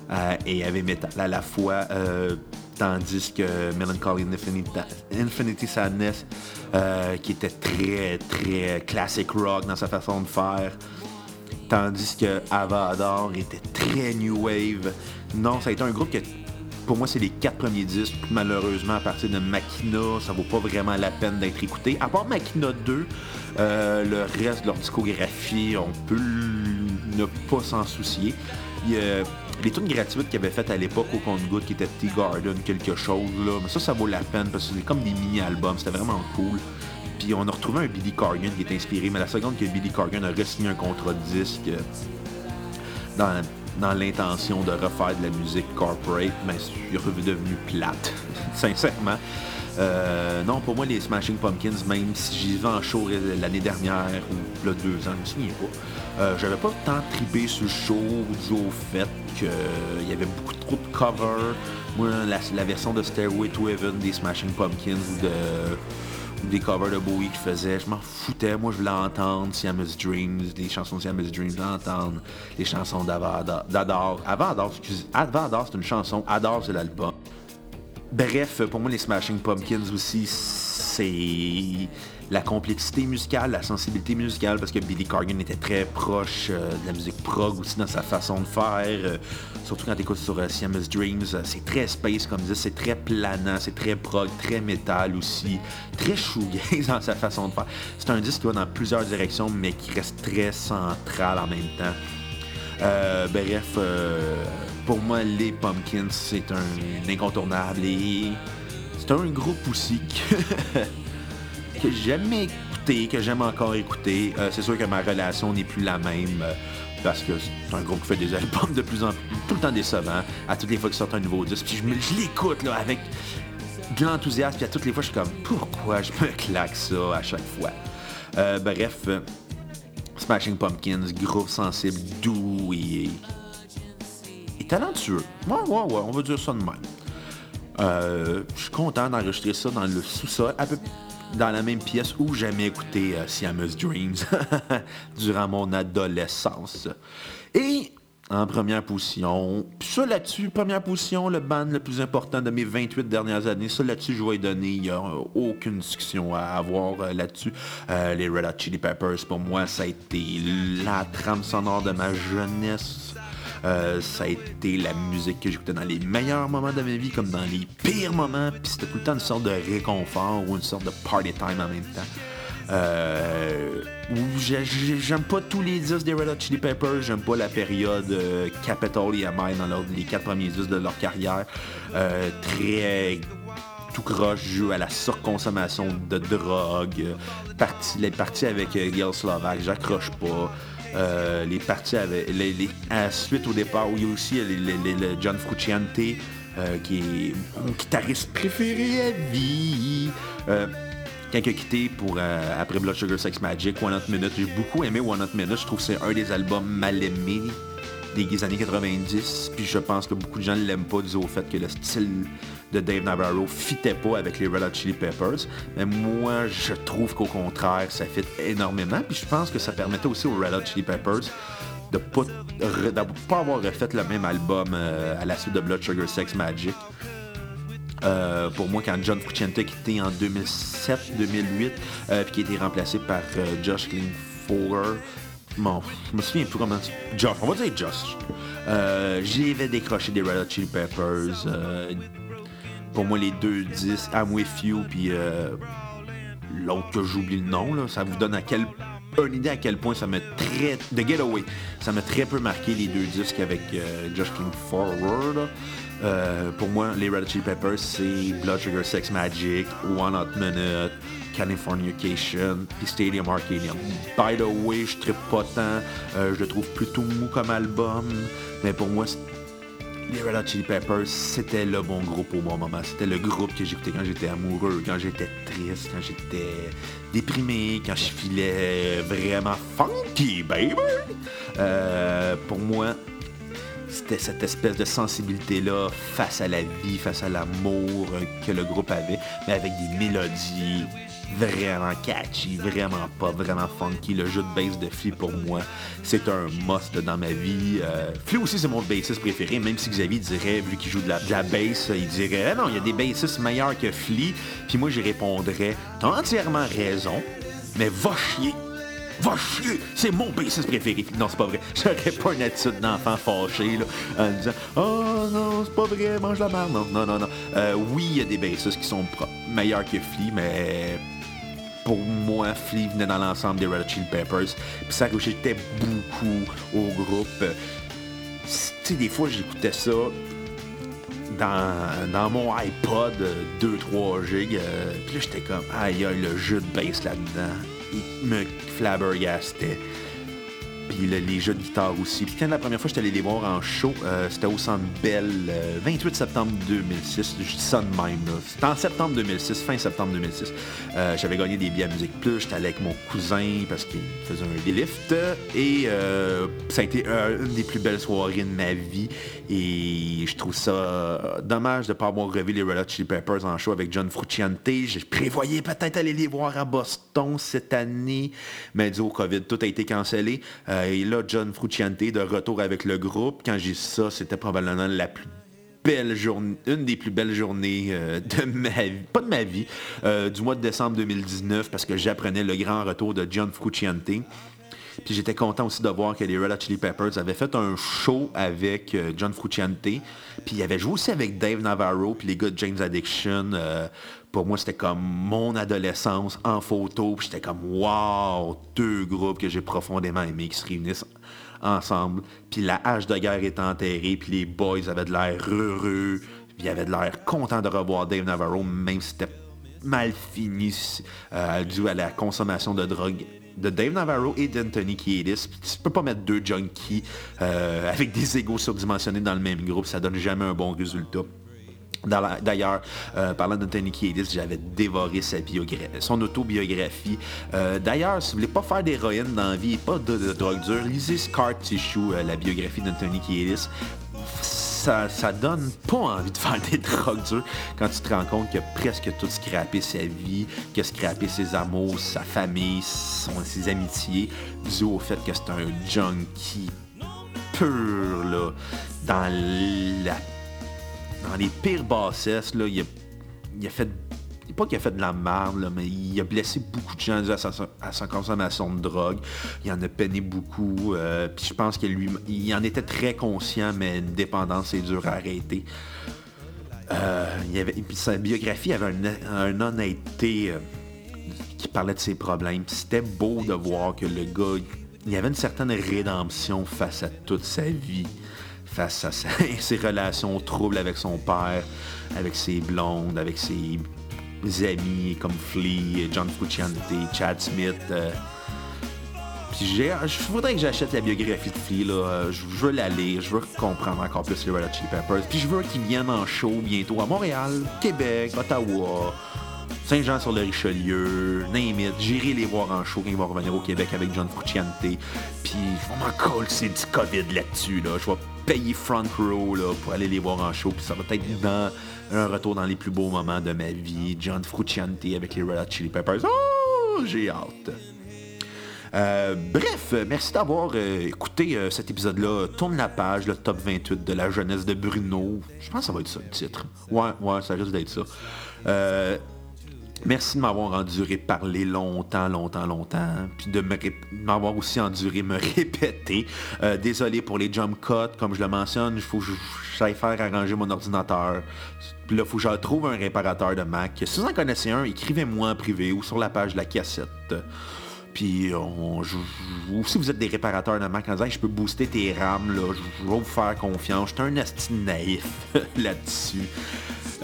Speaker 1: euh, et avait metal à la fois, euh, tandis que Melancholy Infinity, Infinity Sadness qui était très très classic rock dans sa façon de faire. Tandis que Avador était très new wave. Non, ça a été un groupe que pour moi, c'est les quatre premiers disques. Malheureusement, à partir de Machina, ça vaut pas vraiment la peine d'être écouté. À part Machina 2, euh, le reste de leur discographie, on peut ne pas s'en soucier. Les tunes gratuites qu'ils avaient faites à l'époque au compte Good qui était Tea Garden, quelque chose, là. Mais ça, ça vaut la peine parce que c'est comme des mini-albums. C'était vraiment cool. Puis on a retrouvé un Billy Corgan qui est inspiré, mais la seconde que Billy Corgan a re-signé un contrat de disque euh, dans dans l'intention de refaire de la musique corporate, mais je suis devenu plate, [LAUGHS] sincèrement. Euh, non, pour moi, les Smashing Pumpkins, même si j'y vais en show l'année dernière ou là, deux ans, je me souviens pas, euh, j'avais pas tant tripé sur le show dû au fait qu'il y avait beaucoup trop de covers. Moi, la, la, version de Stairway to Heaven des Smashing Pumpkins ou de des covers de Bowie qu'il faisait. Je m'en foutais. Moi, je voulais entendre Siamese Dreams, des chansons de Siamese Dreams, entendre les chansons d'Adore. Avant Adore, excusez. Avant c'est une chanson. Adore, c'est l'album. Bref, pour moi, les Smashing Pumpkins aussi, c'est la complexité musicale, la sensibilité musicale, parce que Billy Corgan était très proche euh, de la musique prog aussi dans sa façon de faire. Euh, surtout quand tu écoutes sur euh, Dreams, c'est très space comme disait, c'est très planant, c'est très prog, très métal aussi, très shoegaze dans sa façon de faire. C'est un disque qui va dans plusieurs directions, mais qui reste très central en même temps. bref, pour moi, les Pumpkins, c'est un incontournable et c'est un groupe aussi [LAUGHS] que j'aime écouter, que j'aime encore écouter. Euh, c'est sûr que ma relation n'est plus la même euh, parce que c'est un groupe qui fait des albums de plus en plus tout le temps décevant à toutes les fois qu'il sort un nouveau disque. Puis je, l'écoute là avec de l'enthousiasme, puis à toutes les fois je suis comme pourquoi je me claque ça à chaque fois? Euh, bref, Smashing Pumpkins, groupe sensible, doux et, et talentueux. Ouais, ouais, ouais, on va dire ça de même. Je suis content d'enregistrer ça dans le sous-sol, à peu dans la même pièce où j'aimais écouter euh, Siamese Dreams [LAUGHS] durant mon adolescence. Et en première position, ça là-dessus, première position, le band le plus important de mes 28 dernières années, ça là-dessus, je vais y donner, il n'y a aucune discussion à avoir euh, là-dessus. Euh, les Red Hot Chili Peppers, pour moi, ça a été la trame sonore de ma jeunesse. Euh, ça a été la musique que j'écoutais dans les meilleurs moments de ma vie comme dans les pires moments. Puis c'était tout le temps une sorte de réconfort ou une sorte de party time en même temps. Euh, j'aime pas tous les disques des Red Hot Chili Peppers, j'aime pas la période euh, Capital et EMI dans les quatre premiers disques de leur carrière. Très tout croche, joue à la surconsommation de drogue. Les parties avec Gail Slovak, j'accroche pas. Euh, les parties avec. Les, les, suite au départ, où il y a aussi le John Frucciante, euh, qui est mon guitariste préféré à vie. Euh, quand il a quitté pour, après Blood Sugar Sex Magic, One Hot Minute, j'ai beaucoup aimé One Hot Minute. Je trouve que c'est un des albums mal aimés des années 90. Puis je pense que beaucoup de gens ne l'aiment pas dû au fait que le style de Dave Navarro fitait pas avec les Red Hot Chili Peppers. Mais moi, je trouve qu'au contraire, ça fit énormément. Puis je pense que ça permettait aussi aux Red Hot Chili Peppers de pas, pas avoir refait le même album euh, à la suite de Blood Sugar Sex Magic. Euh, pour moi, quand John Frusciante quitté en 2007-2008, euh, puis qui a été remplacé par Josh Klingfowler, Bon, je me souviens plus comment. Josh, on va dire Josh. J'y avais décroché des Red Hot Chili Peppers pour moi, les deux disques, I'm With You, puis euh, l'autre que j'oublie le nom, ça vous donne à quel, une idée à quel point ça m'a très... The Getaway, ça m'a très peu marqué les deux disques avec euh, Josh King Forward. Euh, pour moi, les Red Chili Peppers, c'est Blood Sugar Sex Magic, One Hot Minute, Californication, puis Stadium Arcadium. By the way, je trippe pas tant, je le trouve plutôt mou comme album, mais pour moi, les Red Hot Chili Peppers, c'était le bon groupe au bon moment. C'était le groupe que j'écoutais quand j'étais amoureux, quand j'étais triste, quand j'étais déprimé, quand je filais vraiment funky, baby. Euh, pour moi, c'était cette espèce de sensibilité-là face à la vie, face à l'amour que le groupe avait, mais avec des mélodies vraiment catchy, vraiment pop, vraiment funky. Le jeu de bass de Flea pour moi, c'est un must dans ma vie. Euh, Flea aussi c'est mon bassiste préféré, même si Xavier dirait, vu qu'il joue de la, de bass, il dirait ah non, il y a des bassistes meilleurs que Flea. Puis moi j'y répondrais, t'as entièrement raison, mais va chier. Va chier, c'est mon bassiste préféré. Non, c'est pas vrai. [LAUGHS] J'aurais pas une attitude d'enfant fâché, là, en disant Oh non, c'est pas vrai, mange la merde. Non, non, non, non. Euh, oui, il y a des bassistes qui sont meilleurs que Flea, mais pour moi, Flea venait dans l'ensemble des Red Chili Peppers. Puis ça j'étais beaucoup au groupe. Tu des fois, j'écoutais ça dans, dans, mon iPod 2-3 gigs. Euh, puis là, j'étais comme, aïe, aïe, le jeu de bass là-dedans. Il me flabbergastait. Puis les jeux de guitare aussi. Puis quand la première fois que j'étais allé les voir en show, euh, c'était au Centre Bell, 28 euh, septembre 2006. Je dis ça de même. C'était en septembre 2006, fin septembre 2006. Euh, j'avais gagné des billets à Musique Plus. J'étais allé avec mon cousin parce qu'il faisait un délift. Et ça a été une des plus belles soirées de ma vie. Et je trouve ça dommage de ne pas avoir revu les Red Hot Chili Peppers en show avec John Frucciante. Je prévoyais peut-être aller les voir à Boston cette année, mais dû au COVID, tout a été cancellé. Et là, John Frucciante de retour avec le groupe. Quand j'ai ça, c'était probablement la plus belle journée, une des plus belles journées euh, de ma vie, pas de ma vie, euh, du mois de décembre 2019, parce que j'apprenais le grand retour de John Frucciante. Puis j'étais content aussi de voir que les Red Hot Chili Peppers avaient fait un show avec John Frucciante. Puis il avait joué aussi avec Dave Navarro, puis les gars de James Addiction pour moi, c'était comme mon adolescence en photo. Puis j'étais comme, wow, deux groupes que j'ai profondément aimés qui se réunissent ensemble. Puis la hache de guerre est enterrée, puis les boys avaient de l'air heureux, puis ils avaient de l'air contents de revoir Dave Navarro, même si c'était mal fini euh, dû à la consommation de drogue de Dave Navarro et d'Anthony Kiedis. Tu peux pas mettre deux junkies euh, avec des égos surdimensionnés dans le même groupe, ça donne jamais un bon résultat. D'ailleurs, euh, parlant d'Anthony Kiedis, j'avais dévoré sa son autobiographie. Euh, d'ailleurs, si vous voulez pas faire d'héroïne dans la vie et pas de, drogue dure, lisez Scar Tissue, euh, la biographie d'Anthony Kiedis. Ça, ça donne pas envie de faire des [LAUGHS] drogues dures quand tu te rends compte qu'il a presque tout scrappé sa vie, qu'il a scrappé ses amours, sa famille, ses amitiés, dû au fait que c'est un junkie pur, là, dans la dans les pires bassesses, là, il, a, il a fait pas qu'il a fait de la merde, mais il a blessé beaucoup de gens à sa, consommation de drogue. Il en a peiné beaucoup. Euh, puis je pense qu'il lui, il en était très conscient, mais une dépendance, c'est dur à arrêter. Euh, sa biographie avait une, honnêteté euh, qui parlait de ses problèmes. C'était beau de voir que le gars, il avait une certaine rédemption face à toute sa vie face à [LAUGHS] ses relations troubles avec son père, avec ses blondes, avec ses amis comme Flea, John Frusciante, Chad Smith. Euh. Je voudrais que j'achète la biographie de Flea, je, veux la lire, je veux comprendre encore plus les Red Hot Chili Peppers. Puis je veux qu'ils viennent en show bientôt à Montréal, Québec, Ottawa, Saint-Jean-sur-le-Richelieu, name. J'irai les voir en show quand ils vont revenir au Québec avec John Frusciante. Puis je m'en coller, c'est du COVID là-dessus, là. Je vais payer front row là, pour aller les voir en show. Puis ça va être dans un retour dans les plus beaux moments de ma vie. John Frucciante avec les Red Hot Chili Peppers. Oh, j'ai hâte. Euh, bref, merci d'avoir euh, écouté euh, cet épisode-là. Tourne la page, le top 28 de la jeunesse de Bruno. Je pense que ça va être ça le titre. Ouais, ouais, ça risque d'être ça. Merci de m'avoir enduré parler longtemps, longtemps, longtemps, puis de m'avoir aussi enduré me [LAUGHS] répéter. Euh, désolé pour les jump cuts, comme je le mentionne, il faut que j'aille faire arranger mon ordinateur. Puis là, il faut que je trouve un réparateur de Mac. Si vous en connaissez un, écrivez-moi en privé ou sur la page de la cassette. Puis, on, ou si vous êtes des réparateurs de Mac en disant je peux booster tes RAM, là, je vais vous faire confiance. J'étais un asti naïf [LAUGHS] là-dessus.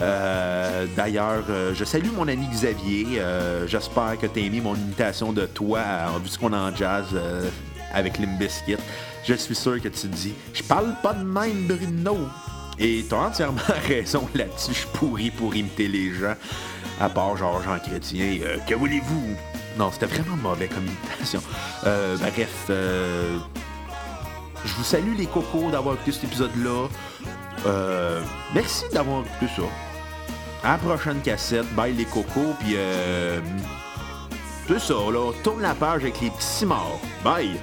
Speaker 1: Euh, d'ailleurs, euh, je salue mon ami Xavier. Euh, j'espère que tu as aimé mon imitation de toi, vu ce qu'on est en jazz avec Limbiskit. Je suis sûr que tu te dis, je parle pas de même, Bruno. Et tu as entièrement [LAUGHS] raison là-dessus. Je suis pourri pour imiter les gens. À part genre Jean Chrétien. que voulez-vous? Non, c'était vraiment mauvais comme imitation. bref, je vous salue les cocos d'avoir écouté cet épisode-là. Merci d'avoir écouté ça. À la prochaine cassette, bye les cocos, puis euh, c'est ça, là, tourne la page avec les petits morts. Bye!